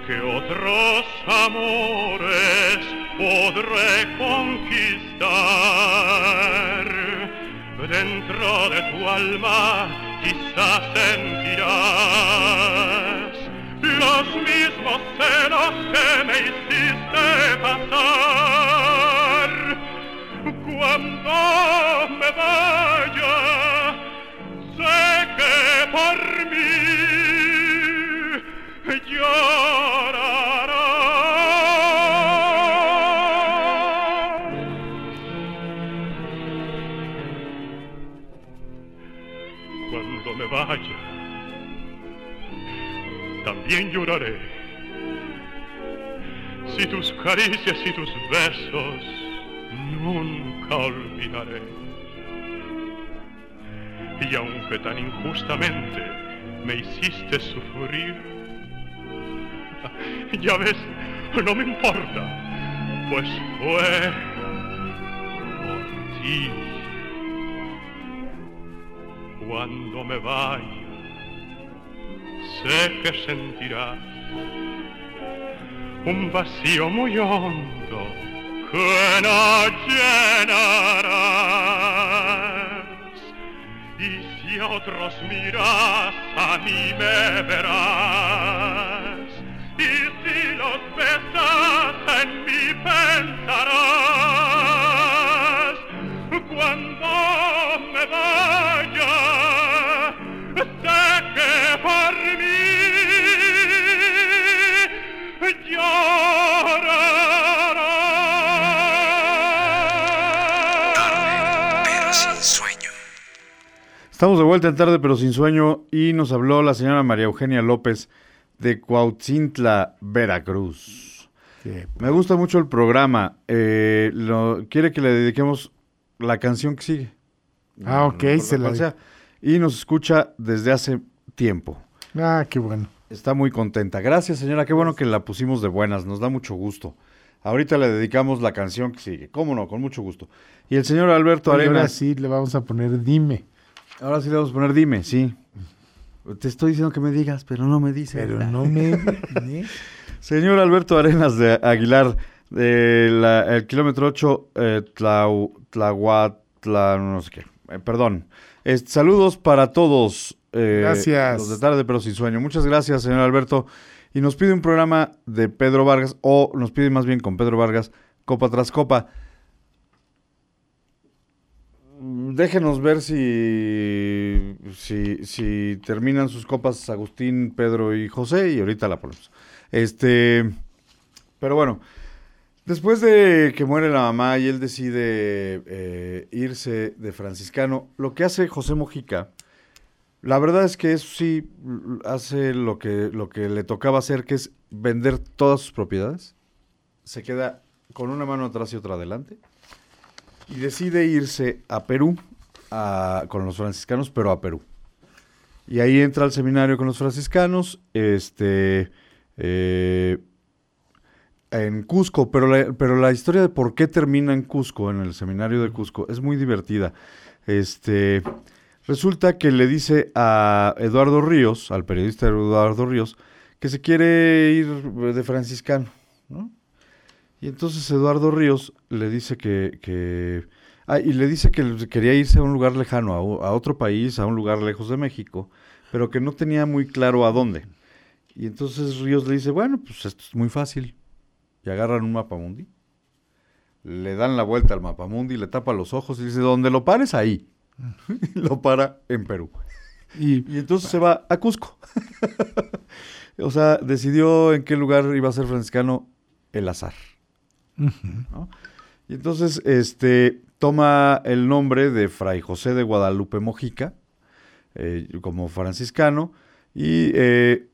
que otros amores podré conquistar. De tu alma quizás sentirás los mismos celos que me hiciste pasar. Cuando me vaya, sé que por mí llorarás. También lloraré. Si tus caricias y tus besos nunca olvidaré. Y aunque tan injustamente me hiciste sufrir, ya ves, no me importa, pues fue por ti. Cuando me vaya, sé que sentirás un vacío muy hondo que no llenarás. Y si otros miras, a mí me verás. Y si los besas, en mí pensarás. Cuando me vas, Estamos de vuelta en tarde, pero sin sueño, y nos habló la señora María Eugenia López de Cuautzintla, Veracruz. Me gusta mucho el programa. eh, lo- quiere que le dediquemos la canción que sigue. Ah, ok, No se la sea. Y nos escucha desde hace tiempo. Ah, qué bueno. Está muy contenta. Gracias, señora. Qué bueno que la pusimos de buenas. Nos da mucho gusto. Ahorita le dedicamos la canción que sigue. ¿Cómo no? Con mucho gusto. Y el señor Alberto Y ahora sí le vamos a poner dime. Ahora sí le vamos a poner dime, sí. Te estoy diciendo que me digas, pero no me dices. Pero no me... Señor Alberto Arenas de Aguilar, de la- el kilómetro 8, eh, Tlau- Tlahuatla, no sé qué. Eh, perdón. Eh, saludos para todos. eh, Gracias. Los de tarde, pero sin sueño. Muchas gracias, señor Alberto. Y nos pide un programa de Pedro Vargas, o nos pide más bien con Pedro Vargas, copa tras copa. Déjenos ver si, si, terminan sus copas Agustín, Pedro y José y ahorita la ponemos. Este, pero bueno, después de que muere la mamá y él decide eh, irse de franciscano, lo que hace José Mojica, la verdad es que eso sí hace lo que, lo que le tocaba hacer, que es vender todas sus propiedades. Se queda con una mano atrás y otra adelante y decide irse a Perú a- con los franciscanos, pero a Perú. Y ahí entra al seminario con los franciscanos, este, eh, en Cusco, pero la, pero la historia de por qué termina en Cusco, en el seminario de Cusco, es muy divertida. Este, resulta que le dice a Eduardo Ríos, al periodista Eduardo Ríos, que se quiere ir de franciscano, ¿no? Y entonces Eduardo Ríos le dice que, que ah, y le dice que quería irse a un lugar lejano, a, a otro país, a un lugar lejos de México, pero que no tenía muy claro a dónde. Y entonces Ríos le dice, bueno, pues esto es muy fácil. Y agarran un mapamundi, le dan la vuelta al mapamundi, le tapa los ojos y dice, donde lo pares, ahí. Y lo para en Perú. Y Y entonces se va a Cusco. o sea, decidió en qué lugar iba a ser franciscano el azar. ¿No? Y entonces este, toma el nombre de Fray José de Guadalupe Mojica eh, como franciscano. Y, eh,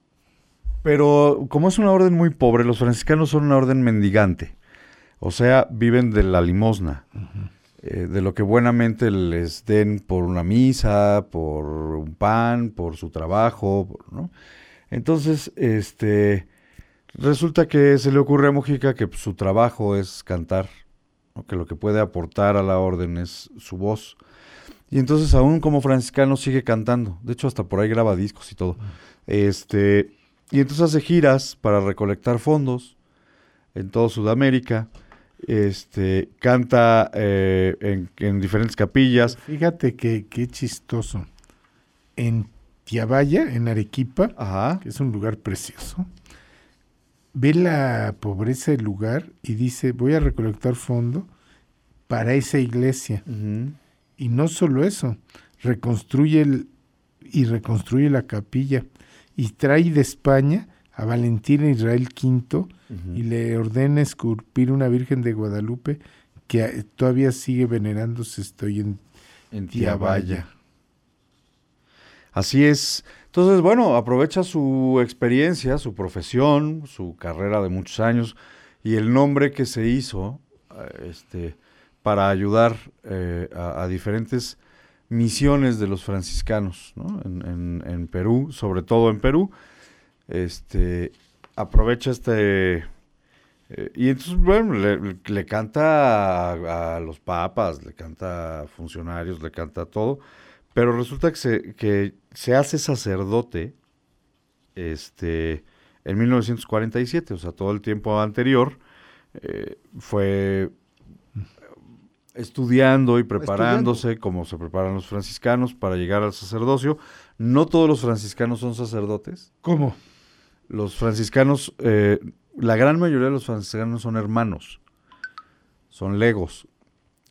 pero como es una orden muy pobre, los franciscanos son una orden mendigante. O sea, viven de la limosna. eh, de lo que buenamente les den por una misa, por un pan, por su trabajo, ¿no? Entonces, este, resulta que se le ocurre a Mojica que pues, su trabajo es cantar, ¿no? que lo que puede aportar a la orden es su voz. Y entonces aún como franciscano sigue cantando. De hecho, hasta por ahí graba discos y todo. Este, y entonces hace giras para recolectar fondos en toda Sudamérica. Este, canta eh, en, en diferentes capillas. fíjate que qué chistoso. En Tiabaya, en Arequipa, Ajá. que es un lugar precioso, ve la pobreza del lugar y dice, voy a recolectar fondo para esa iglesia. Y no solo eso, reconstruye el, y reconstruye la capilla y trae de España a Valentín Israel V y le ordena esculpir una Virgen de Guadalupe que eh, todavía sigue venerándose, estoy en En. Tiabaya. Así es. Entonces, bueno, aprovecha su experiencia, su profesión, su carrera de muchos años y el nombre que se hizo eh, este, para ayudar eh, a, diferentes misiones de los franciscanos ¿no? en, en- en Perú, sobre todo en Perú. Este, aprovecha este... eh, y entonces, bueno, le, le canta a, a los papas, le canta a funcionarios, le canta a todo. Pero resulta que se, que se hace sacerdote este, en 1947, o sea, todo el tiempo anterior eh, fue estudiando y preparándose como se preparan los franciscanos para llegar al sacerdocio. No todos los franciscanos son sacerdotes. ¿Cómo? Los franciscanos, eh, la gran mayoría de los franciscanos son hermanos, son legos.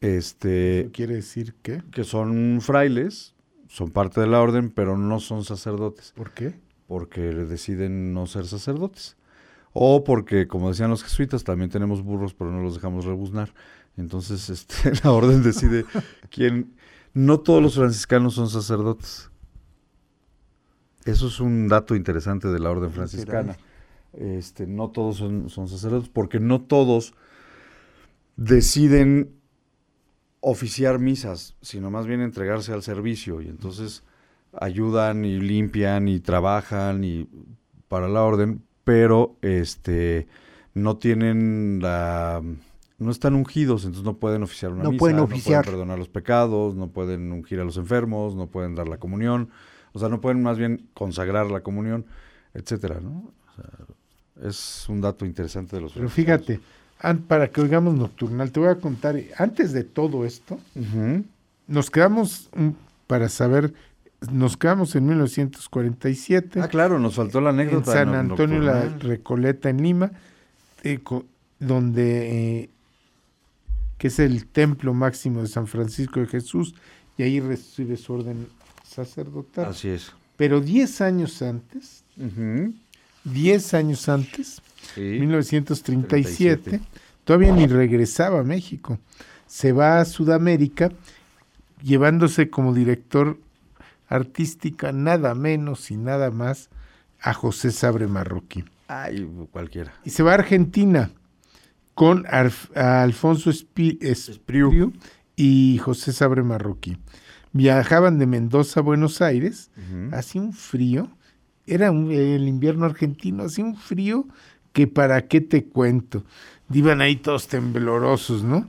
Este, ¿Eso quiere decir qué? que son frailes, son parte de la orden, pero no son sacerdotes, ¿Por qué? porque deciden no ser sacerdotes. O porque, como decían los jesuitas, también tenemos burros, pero no los dejamos rebuznar. Entonces, este, la orden decide quién... no todos los franciscanos son sacerdotes. Eso es un dato interesante de la orden franciscana. Este, no todos son, son sacerdotes, porque no todos deciden oficiar misas, sino más bien entregarse al servicio. Y entonces ayudan y limpian y trabajan y para la orden, pero este no tienen la no están ungidos, entonces no pueden oficiar una No misa, pueden no oficiar. pueden perdonar los pecados, no pueden ungir a los enfermos, no pueden dar la comunión, o sea, no pueden más bien consagrar la comunión, etcétera, ¿no? O sea, es un dato interesante de los Pero fíjate, para que oigamos nocturnal, te voy a contar, antes de todo esto, nos quedamos, para saber, nos quedamos en 1947. Ah, claro, nos faltó la en anécdota. San no- Antonio la. Recoleta en Lima, eh, donde eh, que es el templo máximo de San Francisco de Jesús, y ahí recibe su orden sacerdotal. Así es. Pero 10 años antes, Ujú. 10 años antes, Sí. 1937, 37. todavía ni regresaba a México. Se va a Sudamérica llevándose como director artística nada menos y nada más a José Sabre Marroquí. Ay, cualquiera. Y se va a Argentina con Arf- a Alfonso Espi- Espriu y José Sabre Marroquí. Viajaban de Mendoza a Buenos Aires, hacía un frío, era un- el invierno argentino, hacía un frío que para qué te cuento. Iban ahí todos temblorosos, ¿no?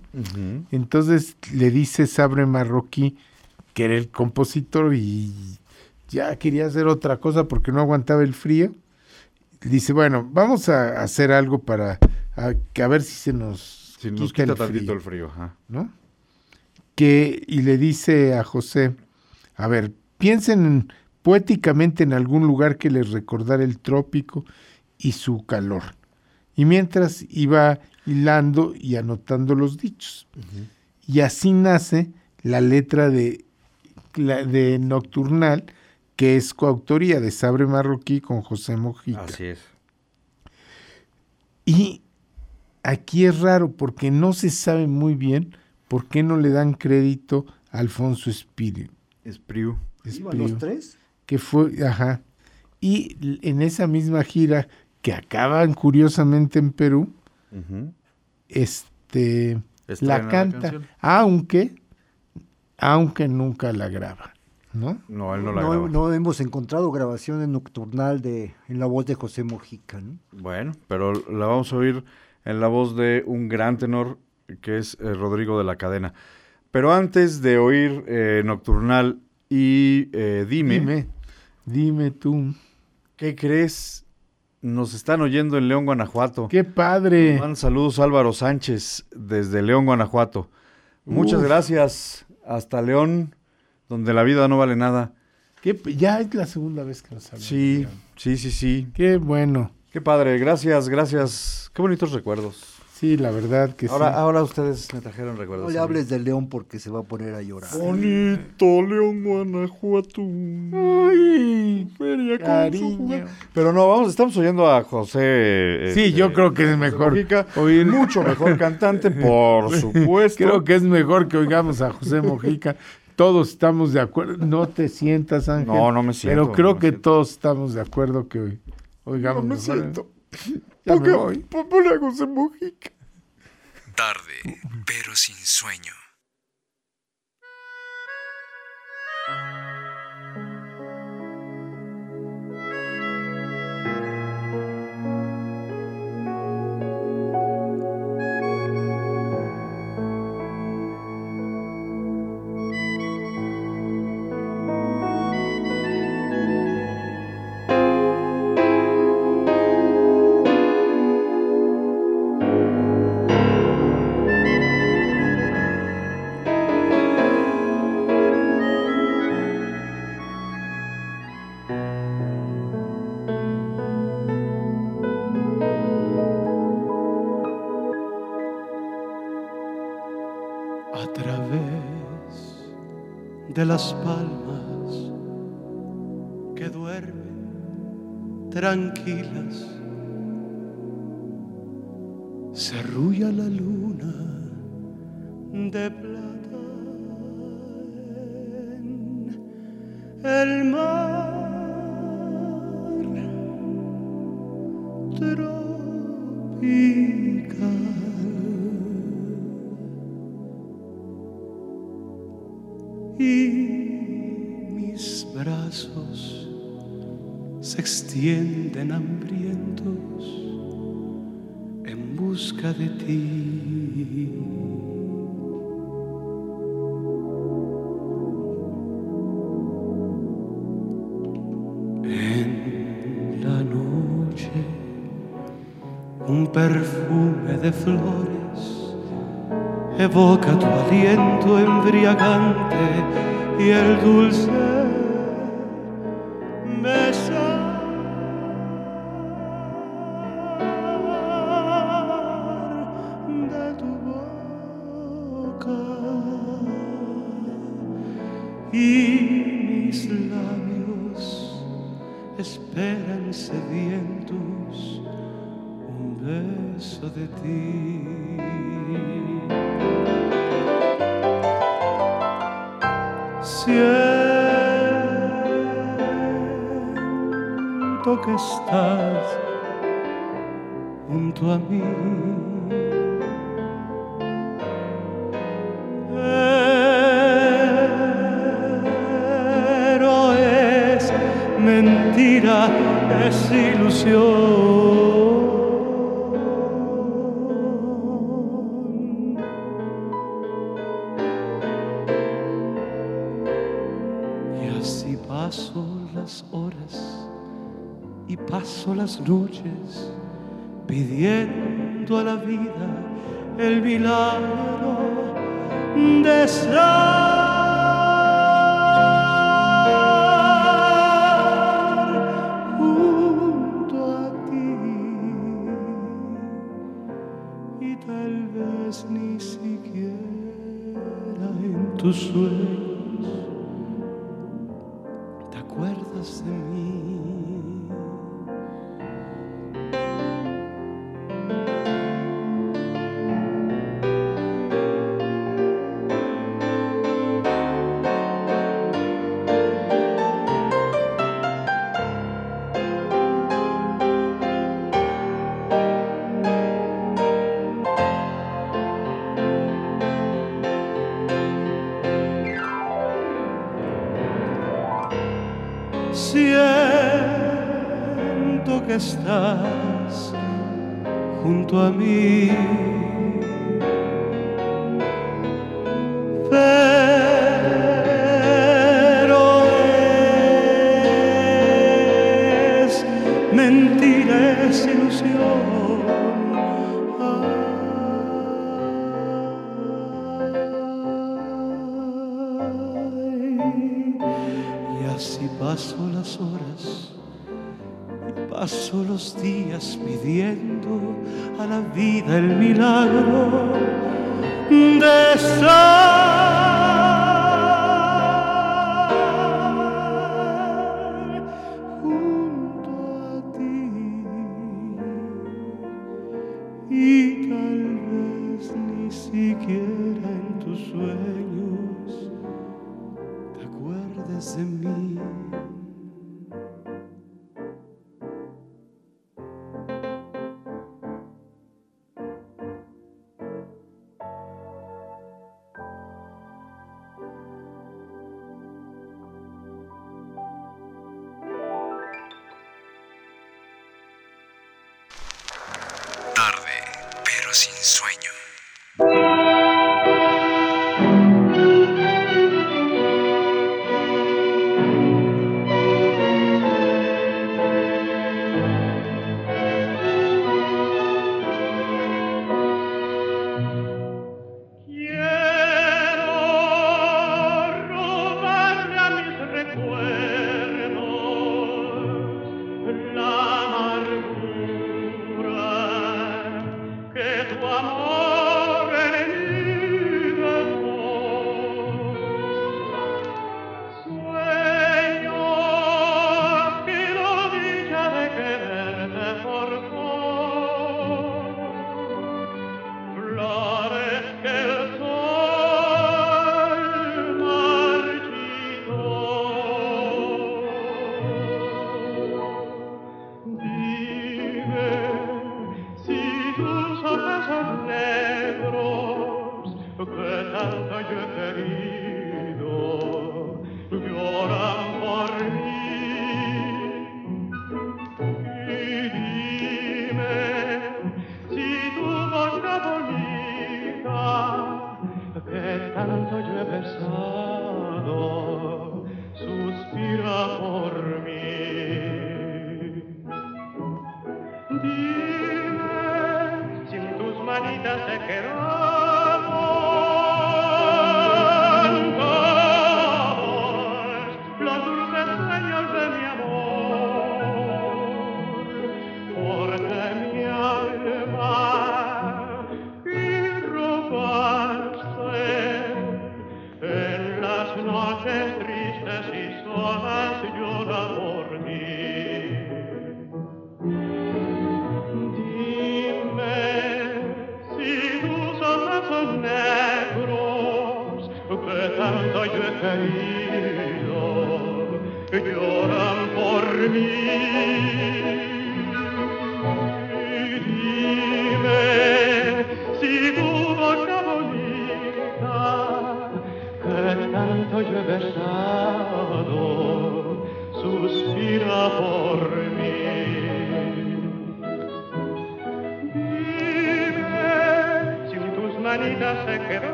Entonces le dice Sabre Marroquí que era el compositor y ya quería hacer otra cosa porque no aguantaba el frío. Dice, bueno, vamos a hacer algo para a, que a ver si se nos, Si nos quita quita el tantito frío, el frío. ¿no? Que, y le dice a José, a ver, piensen en- poéticamente en algún lugar que les recordara el trópico y su calor. Y mientras iba hilando y anotando los dichos. Y así nace la letra de, la- de Nocturnal, que es coautoría de Sabre Marroquí con José Mojica. Así es. Y aquí es raro porque no se sabe muy bien por qué no le dan crédito a Alfonso Espíritu. Espriu. ¿Iban los tres? que fue, ajá. Y en esa misma gira que acaban curiosamente en Perú, este Estrena la canta, aunque aunque nunca la graba, ¿no? No, él no la No, grabó. no hemos encontrado grabaciones nocturnal de, en la voz de José Mojica. ¿no? Bueno, pero la vamos a oír en la voz de un gran tenor que es eh, Rodrigo de la Cadena. Pero antes de oír eh, Nocturnal y eh, dime, Dime, dime tú. ¿qué crees? Nos están oyendo en León, Guanajuato. ¡Qué padre! Mandan saludos Álvaro Sánchez desde León, Guanajuato. Muchas gracias. Hasta León, donde la vida no vale nada. Qué ya es la segunda vez que nos hablan. Sí, sí, sí, sí. Qué bueno. Qué padre. Gracias, gracias. Qué bonitos recuerdos. Sí, la verdad que Ahora, sí. ahora ustedes me trajeron recuerdos. No le hables de León porque se va a poner a llorar. Bonito León, Guanajuato. Ay, feria con su cariño. Pero no, vamos, estamos oyendo a José. Sí, este, yo creo que es mejor Mojica, oír- Mucho mejor cantante, por supuesto. Creo que es mejor que oigamos a José Mojica. Todos estamos de acuerdo. No te sientas, Ángel. No, no me siento, Pero creo no que siento. todos estamos de acuerdo que oigamos. No me mejor. siento. Ya me voy. pon- ponle a José Mojica. Tarde, pero sin sueño. De las palmas que duermen tranquilas. se extienden hambrientos en busca de ti. En la noche un perfume de flores evoca tu aliento embriagante y el dulce vayas pidiendo a la vida el milagro de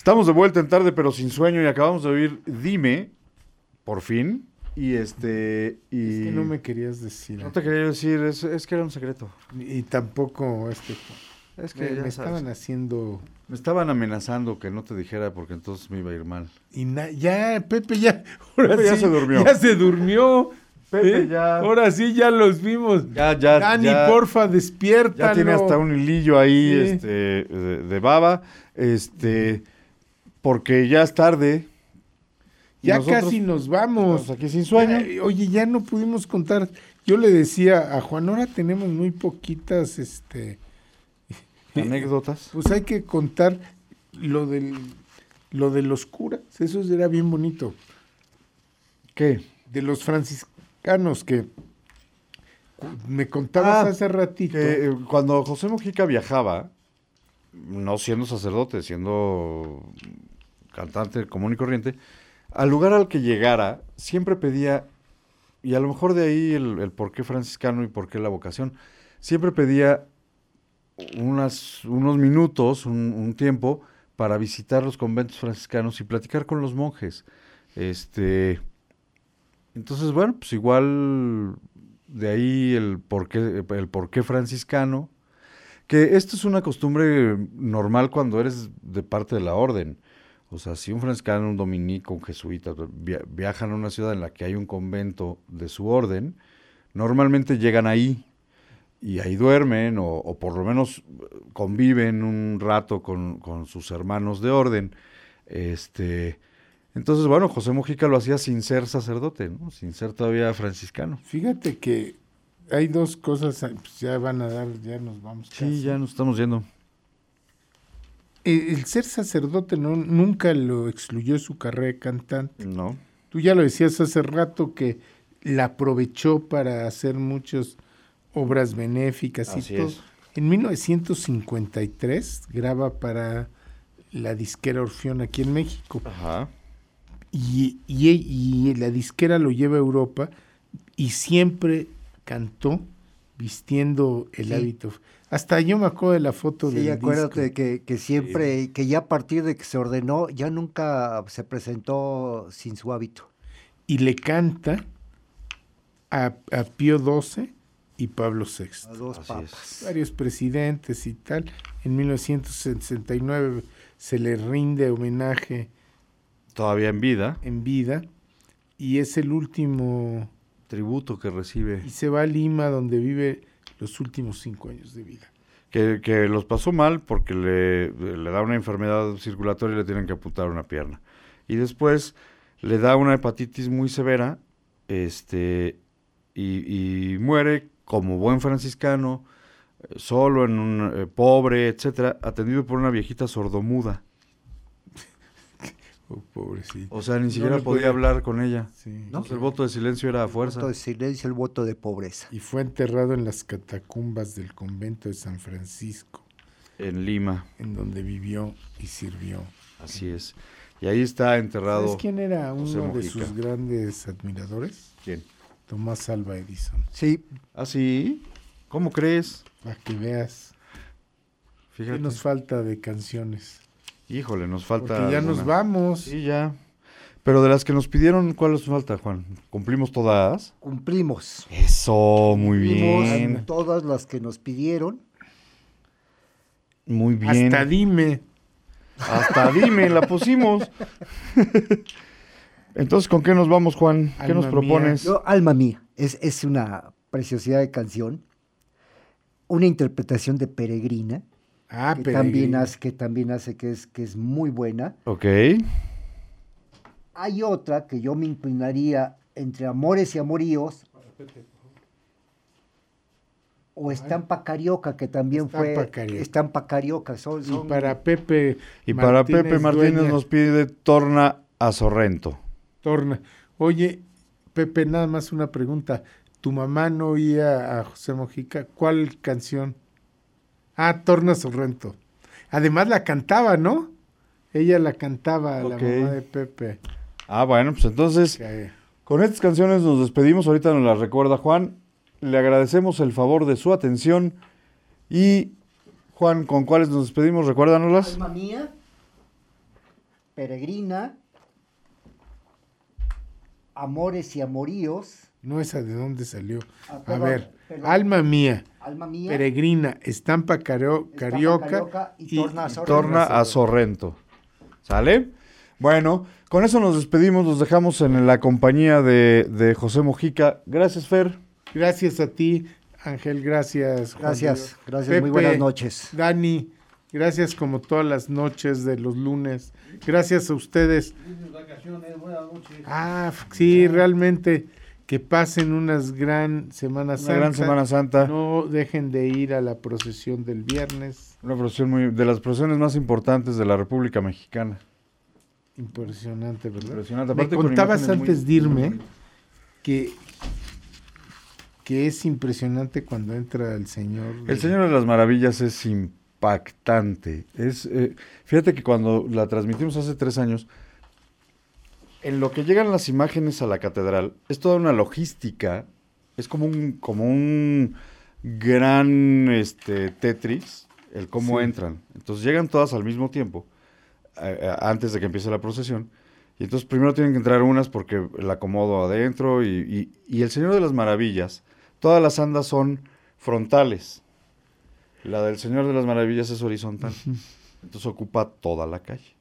Estamos de vuelta en tarde, pero sin sueño, y acabamos de oír Dime, por fin. Y este. Y... Es que no me querías decir. No te quería decir, es, es que era un secreto. Y tampoco este. Es que Me, ya me sabes. estaban haciendo. Me estaban amenazando que no te dijera porque entonces me iba a ir mal. Y na- ya, Pepe ya. Ahora Pepe ya sí, se durmió. Ya se durmió. Pepe ¿eh? ya- Ahora sí, ya los vimos. Ya, ya, Dani, ya- porfa, despierta. Ya tiene hasta un hilillo ahí Sí. este, de, de baba. Este. Porque ya es tarde. Ya nosotros casi nos vamos. estamos aquí sin sueño. Ya, oye, ya no pudimos contar. Yo le decía a Juan, ahora tenemos muy poquitas, este, Anécdotas. pues hay que contar lo del, lo de los curas. Eso era bien bonito. ¿Qué? De los franciscanos que me contabas Ah, hace ratito. Que, eh, cuando José Mujica viajaba, no siendo sacerdote, siendo cantante común y corriente, al lugar al que llegara, siempre pedía, y a lo mejor de ahí el, el por qué franciscano y por qué la vocación, siempre pedía unas, unos minutos, un, un tiempo, para visitar los conventos franciscanos y platicar con los monjes. Este, entonces, bueno, pues igual de ahí el por qué, el por qué franciscano, que esto es una costumbre normal cuando eres de parte de la orden. O sea, si un franciscano, un dominico, un jesuita via- viajan a una ciudad en la que hay un convento de su orden, normalmente llegan ahí y ahí duermen o, o por lo menos eh, conviven un rato con, con sus hermanos de orden. Este, entonces, bueno, José Mujica lo hacía sin ser sacerdote, ¿no? sin ser todavía franciscano. Fíjate que hay dos cosas, pues ya van a dar, ya nos vamos. Sí, casi. ya nos estamos yendo. El, el ser sacerdote no, nunca lo excluyó su carrera de cantante. No. Tú ya lo decías hace rato que la aprovechó para hacer muchas obras benéficas Así y todo. es. En 1953 graba para la disquera Orfeón aquí en México. Ajá. Y, y- y la disquera lo lleva a Europa y siempre cantó vistiendo el Sí. hábito. Hasta yo me acuerdo de la foto Sí, del acuérdate disco. que, que siempre, que ya a partir de que se ordenó, ya nunca se presentó sin su hábito. Y le canta a, a Pío XII y Pablo VI. A dos Así papas. varios presidentes y tal. En 1969 se le rinde homenaje Todavía en vida, en vida y es el último tributo que recibe, y se va a Lima donde vive los últimos cinco años de vida. que, que los pasó mal porque le, le da una enfermedad circulatoria y le tienen que amputar una pierna. Y después le da una hepatitis muy severa este, y, y muere como buen franciscano, eh, solo en un eh, pobre, etcétera, atendido por una viejita sordomuda. Oh, pobrecito. O sea, ni No siquiera podía podía- hablar con ella. Sí. Entonces, el voto de silencio era a fuerza. Voto de silencio, el voto de pobreza. Y fue enterrado en las catacumbas del convento de San Francisco, En Lima, en donde vivió y sirvió. así es. Y ahí está enterrado. ¿Sabes quién era José uno de sus grandes admiradores? ¿Quién? Tomás Alva Edison. Sí, ¿Ah, sí? ¿Cómo crees? Para que veas qué Fíjate. nos falta de canciones. Híjole, nos falta. Porque ya nos vamos. Sí, ya. Pero de las que nos pidieron, ¿cuál nos falta, Juan? ¿Cumplimos todas? cumplimos. Eso, muy Cumplimos bien. todas las que nos pidieron. Muy bien. Hasta dime. Hasta dime, la pusimos. Entonces, ¿con qué nos vamos, Juan? ¿Qué Alma nos mía. propones? Yo, Alma Mía, es, es una preciosidad de canción. Una interpretación de Peregrina, Ah, que pero. también, hace, que también hace que es, que es muy buena. Ok. Hay otra que yo me inclinaría entre Amores y Amoríos. O Estampa Carioca, que también fue. Estampa Carioca. Estampa Carioca. Son, Y son- para Pepe. Y para Pepe Martínez Dueña, nos pide Torna a Sorrento. Torna. Oye, Pepe, nada más una pregunta. ¿Tu mamá no oía a José Mojica? ¿Cuál canción? Ah, Torna Sorrento. Además la cantaba, ¿no? Ella la cantaba, Ok. la mamá de Pepe. Ah, bueno, pues entonces, con estas canciones nos despedimos. Ahorita nos las recuerda Juan. Le agradecemos el favor de su atención. Y, Juan, ¿con cuáles nos despedimos? Recuérdanoslas. Alma Mía, Peregrina, Amores y Amoríos, No, esa de dónde salió. Ah, A ver, perdón. Alma Mía, Alma Mía, Peregrina, Estampa Cario- Estampa Carioca, Carioca y Torna a Sorrento. Torna a Sorrento. ¿Sale? Bueno, con eso nos despedimos. Los dejamos en la compañía de, de José Mojica. Gracias, Fer. Gracias a ti, Ángel, gracias. Juan Gracias, gracias, muy buenas noches. Dani, gracias como todas las noches de los lunes. Gracias a ustedes. Ah, sí, realmente que pasen unas gran Semana Una Santa. gran Semana Santa. No dejen de ir a la procesión del viernes. Una procesión muy, de las procesiones más importantes de la República Mexicana. Impresionante, ¿verdad? Impresionante. Me Aparte con contabas muy- antes de irme que, que es impresionante cuando entra el Señor. El Señor de las Maravillas es impactante. Es, eh, fíjate que cuando la transmitimos hace tres años, en lo que llegan las imágenes a la catedral, es toda una logística, es como un, como un gran este, Tetris, el cómo Sí. entran. Entonces llegan todas al mismo tiempo, eh, antes de que empiece la procesión. Y entonces primero tienen que entrar unas porque el acomodo adentro y, y- y el Señor de las Maravillas, todas las andas son frontales. La del Señor de las Maravillas es horizontal. Entonces ocupa toda la calle.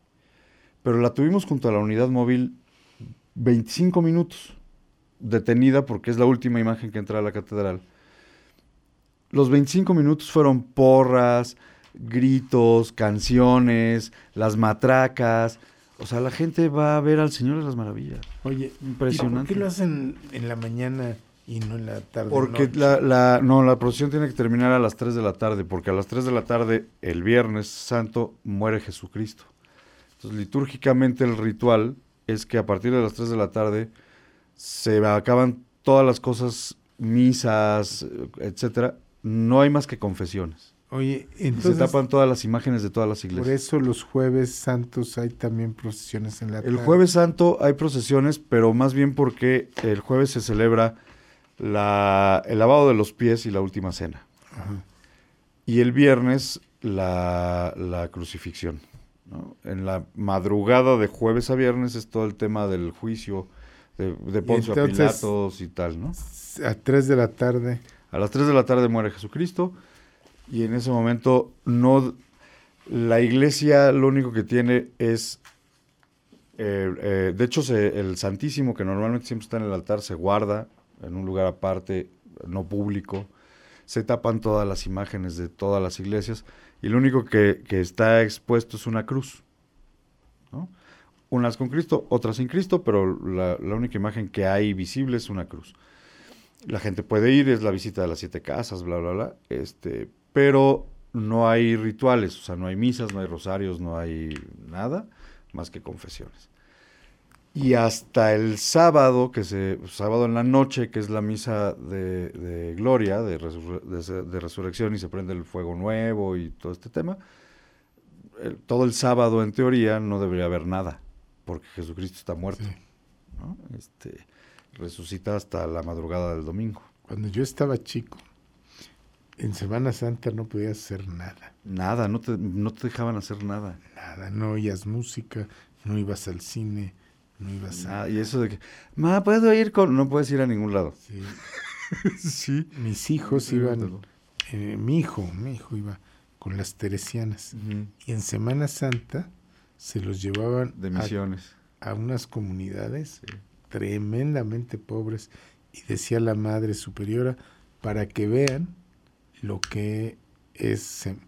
Pero la tuvimos junto a la unidad móvil 25 minutos, detenida porque es la última imagen que entra a la catedral. Los 25 minutos fueron porras, gritos, canciones, las matracas. O sea, la gente va a ver al Señor de las Maravillas. Oye, Impresionante. ¿y por qué lo hacen en la mañana y no en la tarde? Porque noche? la, la- no, la procesión tiene que terminar a las 3 de la tarde, porque a las 3 de la tarde, el Viernes Santo, muere Jesucristo. Entonces, litúrgicamente el ritual es que a partir de las 3 de la tarde se acaban todas las cosas, misas, etcétera. No hay más que confesiones. Oye, Y entonces, se tapan todas las imágenes de todas las por iglesias. eso los jueves santos hay también procesiones en la El tarde. jueves santo hay procesiones, pero más bien porque el jueves se celebra la- el lavado de los pies y la última cena. Y el viernes la, la crucifixión. ¿No? En la madrugada de jueves a viernes es todo el tema del juicio de, de Poncio a entonces- Pilatos y tal, ¿no? A 3 de la tarde. A las 3 de la tarde muere Jesucristo y en ese momento no la iglesia lo único que tiene es eh, eh, de hecho se- el Santísimo que normalmente siempre está en el altar se guarda en un lugar aparte no público se tapan todas las imágenes de todas las iglesias y lo único que, que está expuesto es una cruz ¿no? unas con Cristo otras sin Cristo pero la, la única imagen que hay visible es una cruz la gente puede ir, es la visita de las siete casas, bla, bla, bla, este, pero no hay rituales, o sea, no hay misas, no hay rosarios, no hay nada más que confesiones. Y hasta el sábado, que se, sábado en la noche, que es la misa de, de gloria, de, resur- de- de resurrección, y se prende el fuego nuevo y todo este tema, el- todo el sábado, en teoría, no debería haber nada, porque Jesucristo está muerto. Sí. ¿no? Este, resucita hasta la madrugada del domingo. Cuando yo estaba chico, en Semana Santa no podías hacer nada. Nada, no te, no te dejaban hacer nada. Nada, no oías música, no ibas al cine, no ibas a... Y eso de que, ma, ¿puedo ir con...? No puedes ir a ningún lado. Sí. sí. Mis hijos iban, eh, mi hijo, mi hijo iba con las teresianas. Y en Semana Santa se los llevaban De misiones. a, unas comunidades tremendamente pobres y decía la Madre Superiora para que vean lo que es sem-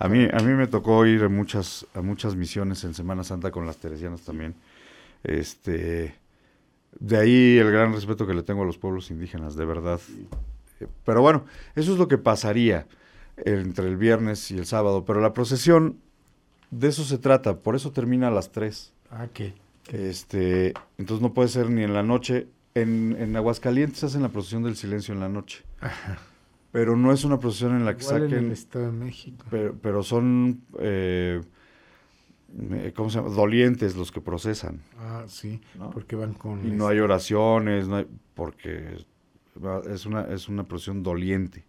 A mí, a mí me tocó ir a muchas, a muchas misiones en Semana Santa con las teresianas también. Este, de ahí el gran respeto que le tengo a los pueblos indígenas, de verdad. Eh, Pero bueno, eso es lo que pasaría entre el viernes y el sábado. Pero la procesión, de eso se trata, por eso termina a las 3. Ah, ¿qué? Este, entonces no puede ser ni en la noche. En, en Aguascalientes hacen la procesión del silencio en la noche. Pero no es una procesión en la que Igual en saquen el Estado de México. pero, pero son, eh, eh, ¿cómo se llama? Dolientes los que procesan. Ah, sí, ¿no? porque van con... Y no hay oraciones, no hay- porque es una, es una procesión doliente,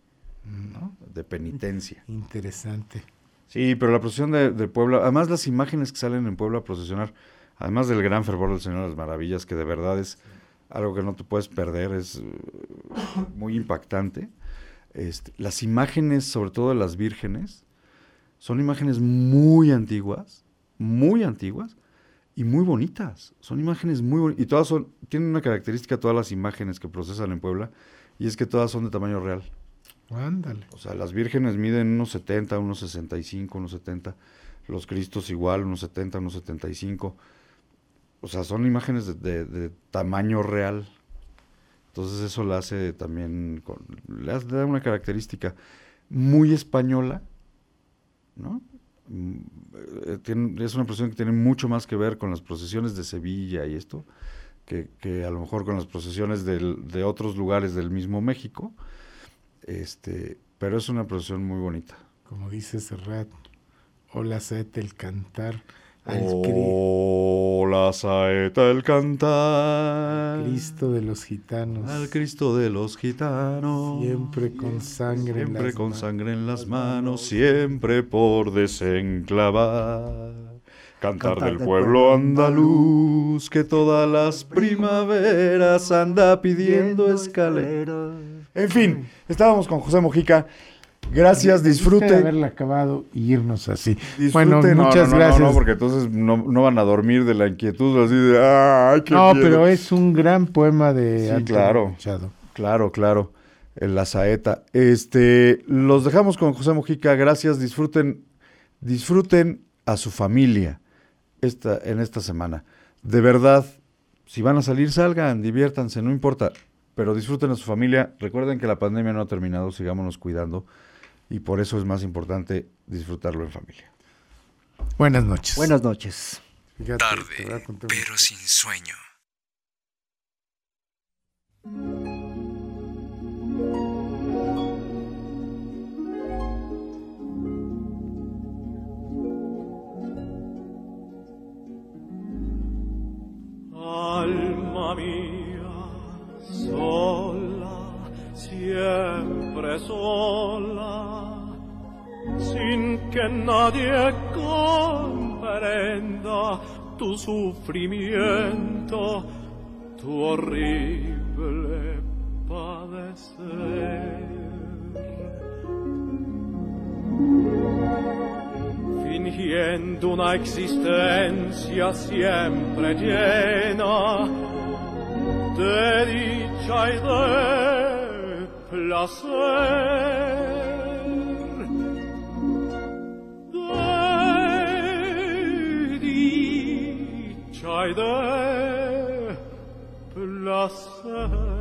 ¿no? De penitencia. Interesante. Sí, pero la procesión de, de Puebla, además las imágenes que salen en Puebla a procesionar, además del gran fervor del Señor de las Maravillas, que de verdad es algo que no te puedes perder, es eh, muy impactante. Este, las imágenes, sobre todo de las vírgenes, son imágenes muy antiguas, muy antiguas y muy bonitas. Son imágenes muy bonitas. Y todas son, tienen una característica todas las imágenes que procesan en Puebla, y es que todas son de tamaño real. Ándale. O sea, las vírgenes miden unos 70, unos 65, unos 70. Los cristos igual, unos 70, unos 75. O sea, son imágenes de, de- de tamaño real. Entonces eso la hace también, con- le da una característica muy española, ¿no? Mm, eh, es una procesión que tiene mucho más que ver con las procesiones de Sevilla y esto, que, a lo mejor con las procesiones de otros lugares del mismo México. Este, pero es una procesión muy bonita. Como dice Serrat, hola saete el cantar al Oh. La saeta el cantar. Cristo de los gitanos. Al Cristo de los gitanos. Siempre con sangre en Siempre las con manos. sangre en las manos, siempre por desenclavar. Cantar, Cantar del del pueblo pueblo andaluz que todas las primaveras anda pidiendo escalera. En fin, estábamos con José Mojica. Gracias, disfruten. haberla acabado y irnos así. Disfruten. Bueno, No, muchas no, no, gracias. No, No, porque entonces no, no van a dormir de la inquietud así de, ¡ay, qué miedo". pero es un gran poema de Sí, Antonio claro. Machado. Claro, claro. En la saeta. Este, los dejamos con José Mojica. Gracias. Disfruten, disfruten a su familia esta, en esta semana. De verdad, si van a salir, salgan, diviértanse, no importa. Pero disfruten a su familia. Recuerden que la pandemia no ha terminado, sigámonos cuidando. Y por eso es más importante disfrutarlo en familia. Buenas noches. Buenas noches. Fíjate, Tarde, pero sin sueño. Alma mía, sola, siempre sola, sin que nadie comprenda tu sufrimiento, tu horrible padecer. fingiendo una existencia siempre llena de dicha y de placer. De dicha y de placer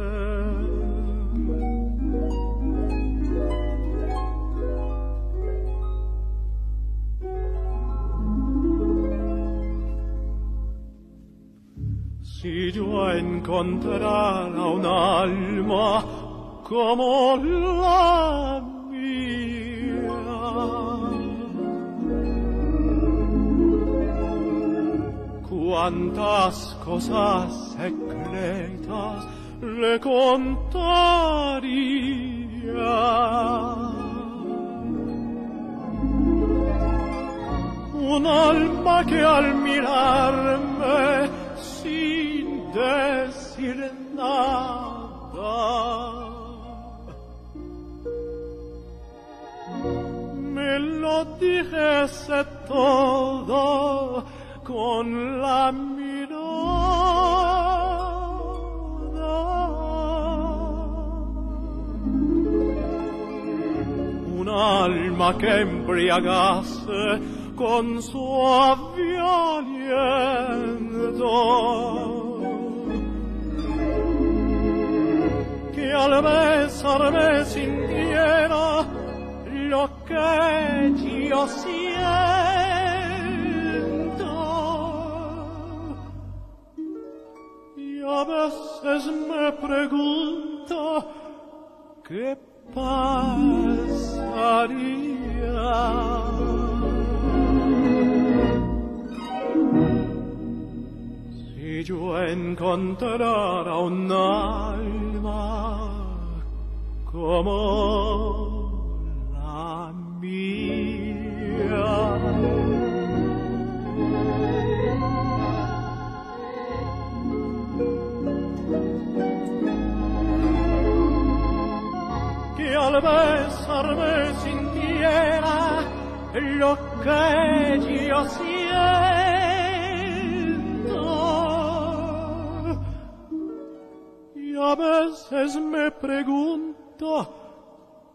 Si yo encontrara un alma como la mía. Cuántas cosas secretas le contaría. un alma que al mirarme sin decir nada lo dijese todo con la mirada. Un alma que embriagase con suave aliento que al besarme sintiera lo que yo siento. Y a veces me pregunto qué pasaría Si yo encontrara un alma como mía. Que al besarme sintiera lo que yo siento y a veces me pregunto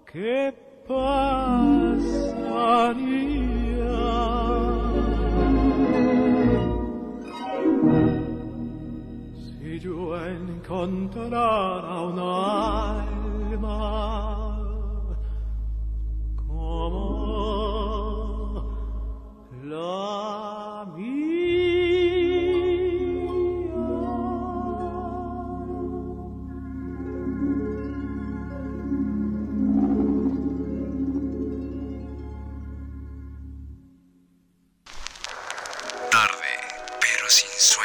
qué pasaría si yo encontrara un alma como la pero sin sueño.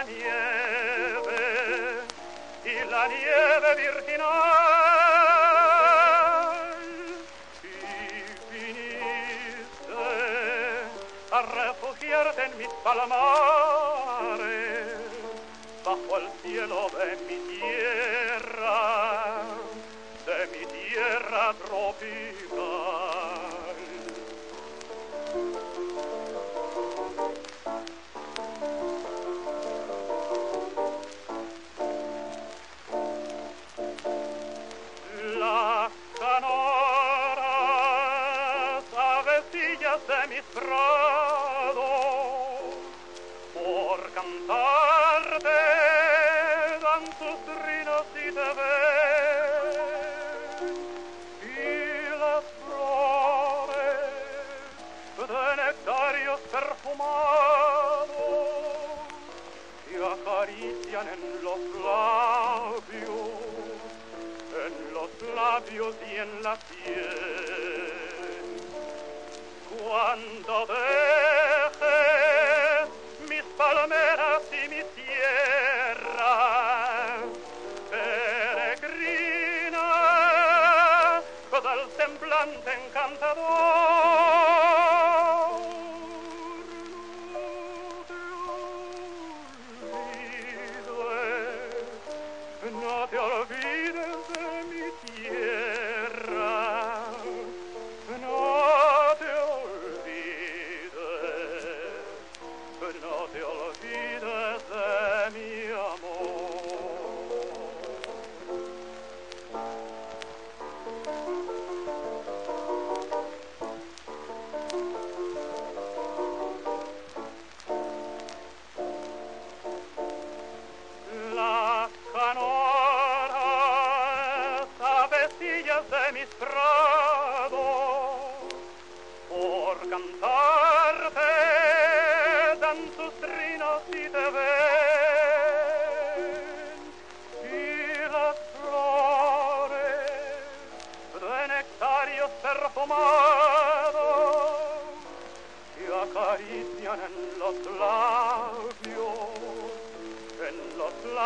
la nieve, y la nieve virginal. Y viniste a refugiarte en mis palomares, bajo el cielo de mi tierra, de mi tierra tropical. Cantarte dan sus trinos y te ven y las flores de nectarios perfumados y acarician en los labios en los labios y en la piel. Cuando dejes cantador.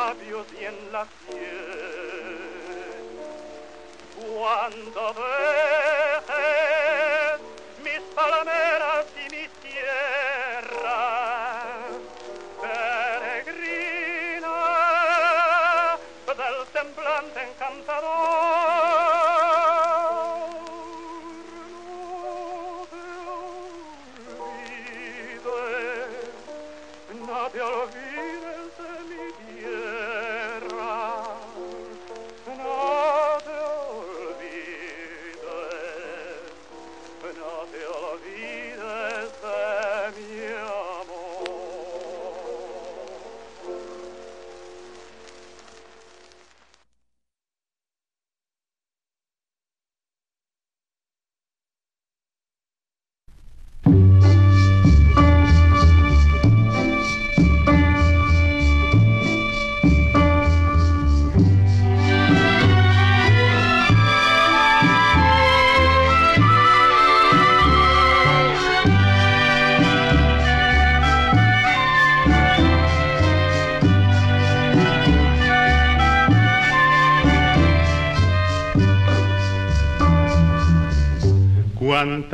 Labios y en la piel. Cuando dejes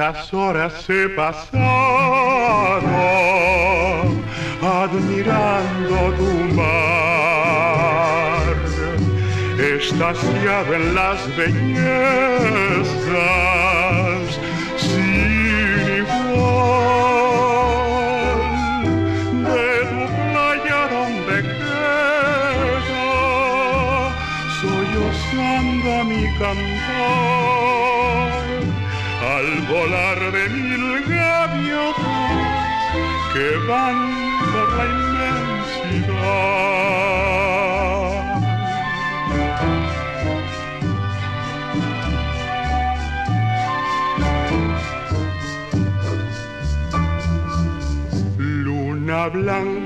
Cuántas horas he pasado admirando tu mar, estasiado en las bellezas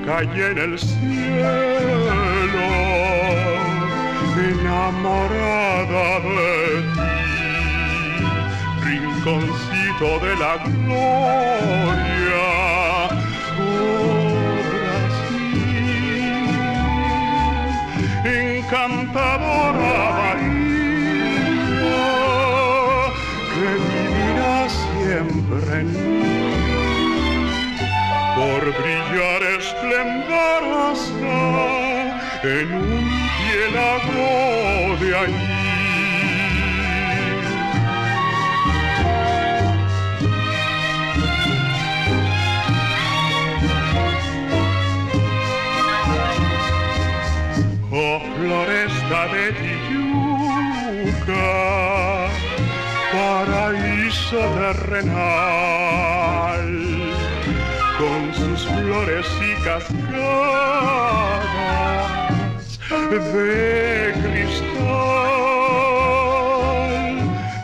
y en el cielo, enamorada de ti rinconcito de la gloria. Encantadora bahía, que vivirá siempre en mí en un piélago de allí. Oh floresta de Tijuca, paraíso terrenal, con sus flores y cascadas de cristal,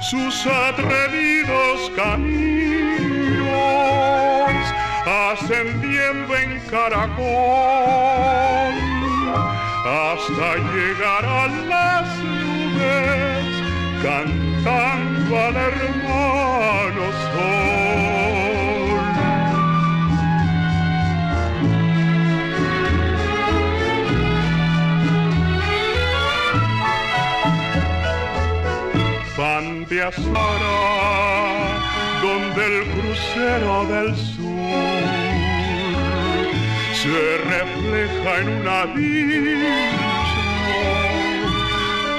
sus atrevidos caminos ascendiendo en caracol hasta llegar a las nubes cantando al hermano sol. Donde el crucero del sur se refleja en una dicha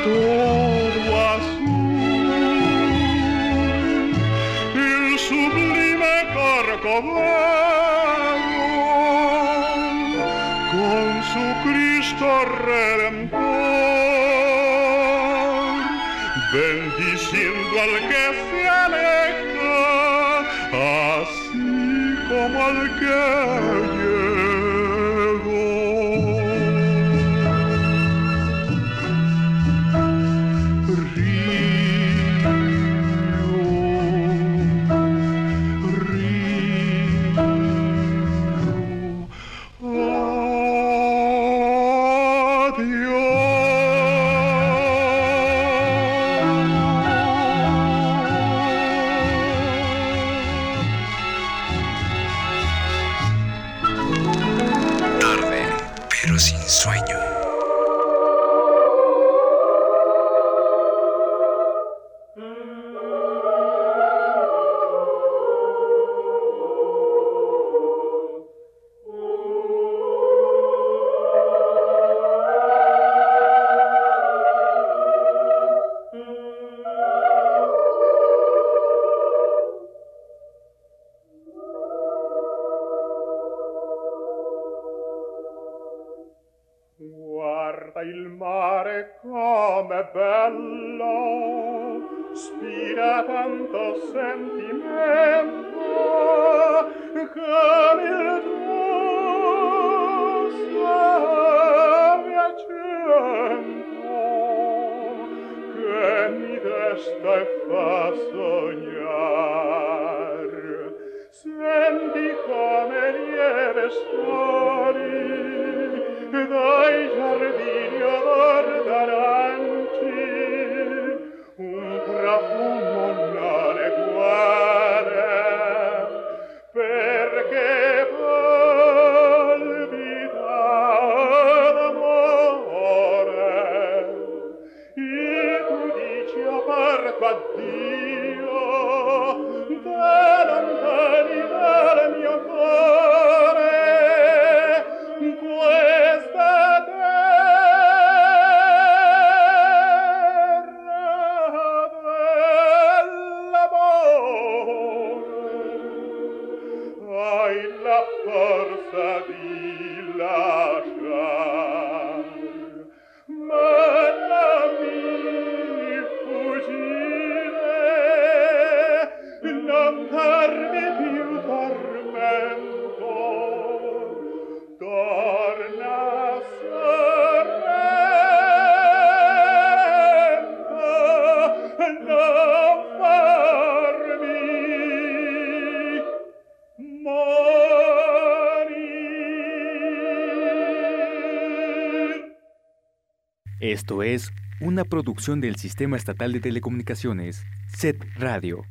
todo azul. El sublime Corcovado con su Cristo Redentor al que se aleja así como al que bello spira quanto sentimento che il tuo sabe accento che mi desta e fa sognar senti come lieve stori dai giardini odor d'aran Oh moon. Esto es una producción del Sistema Estatal de Telecomunicaciones, SET Radio.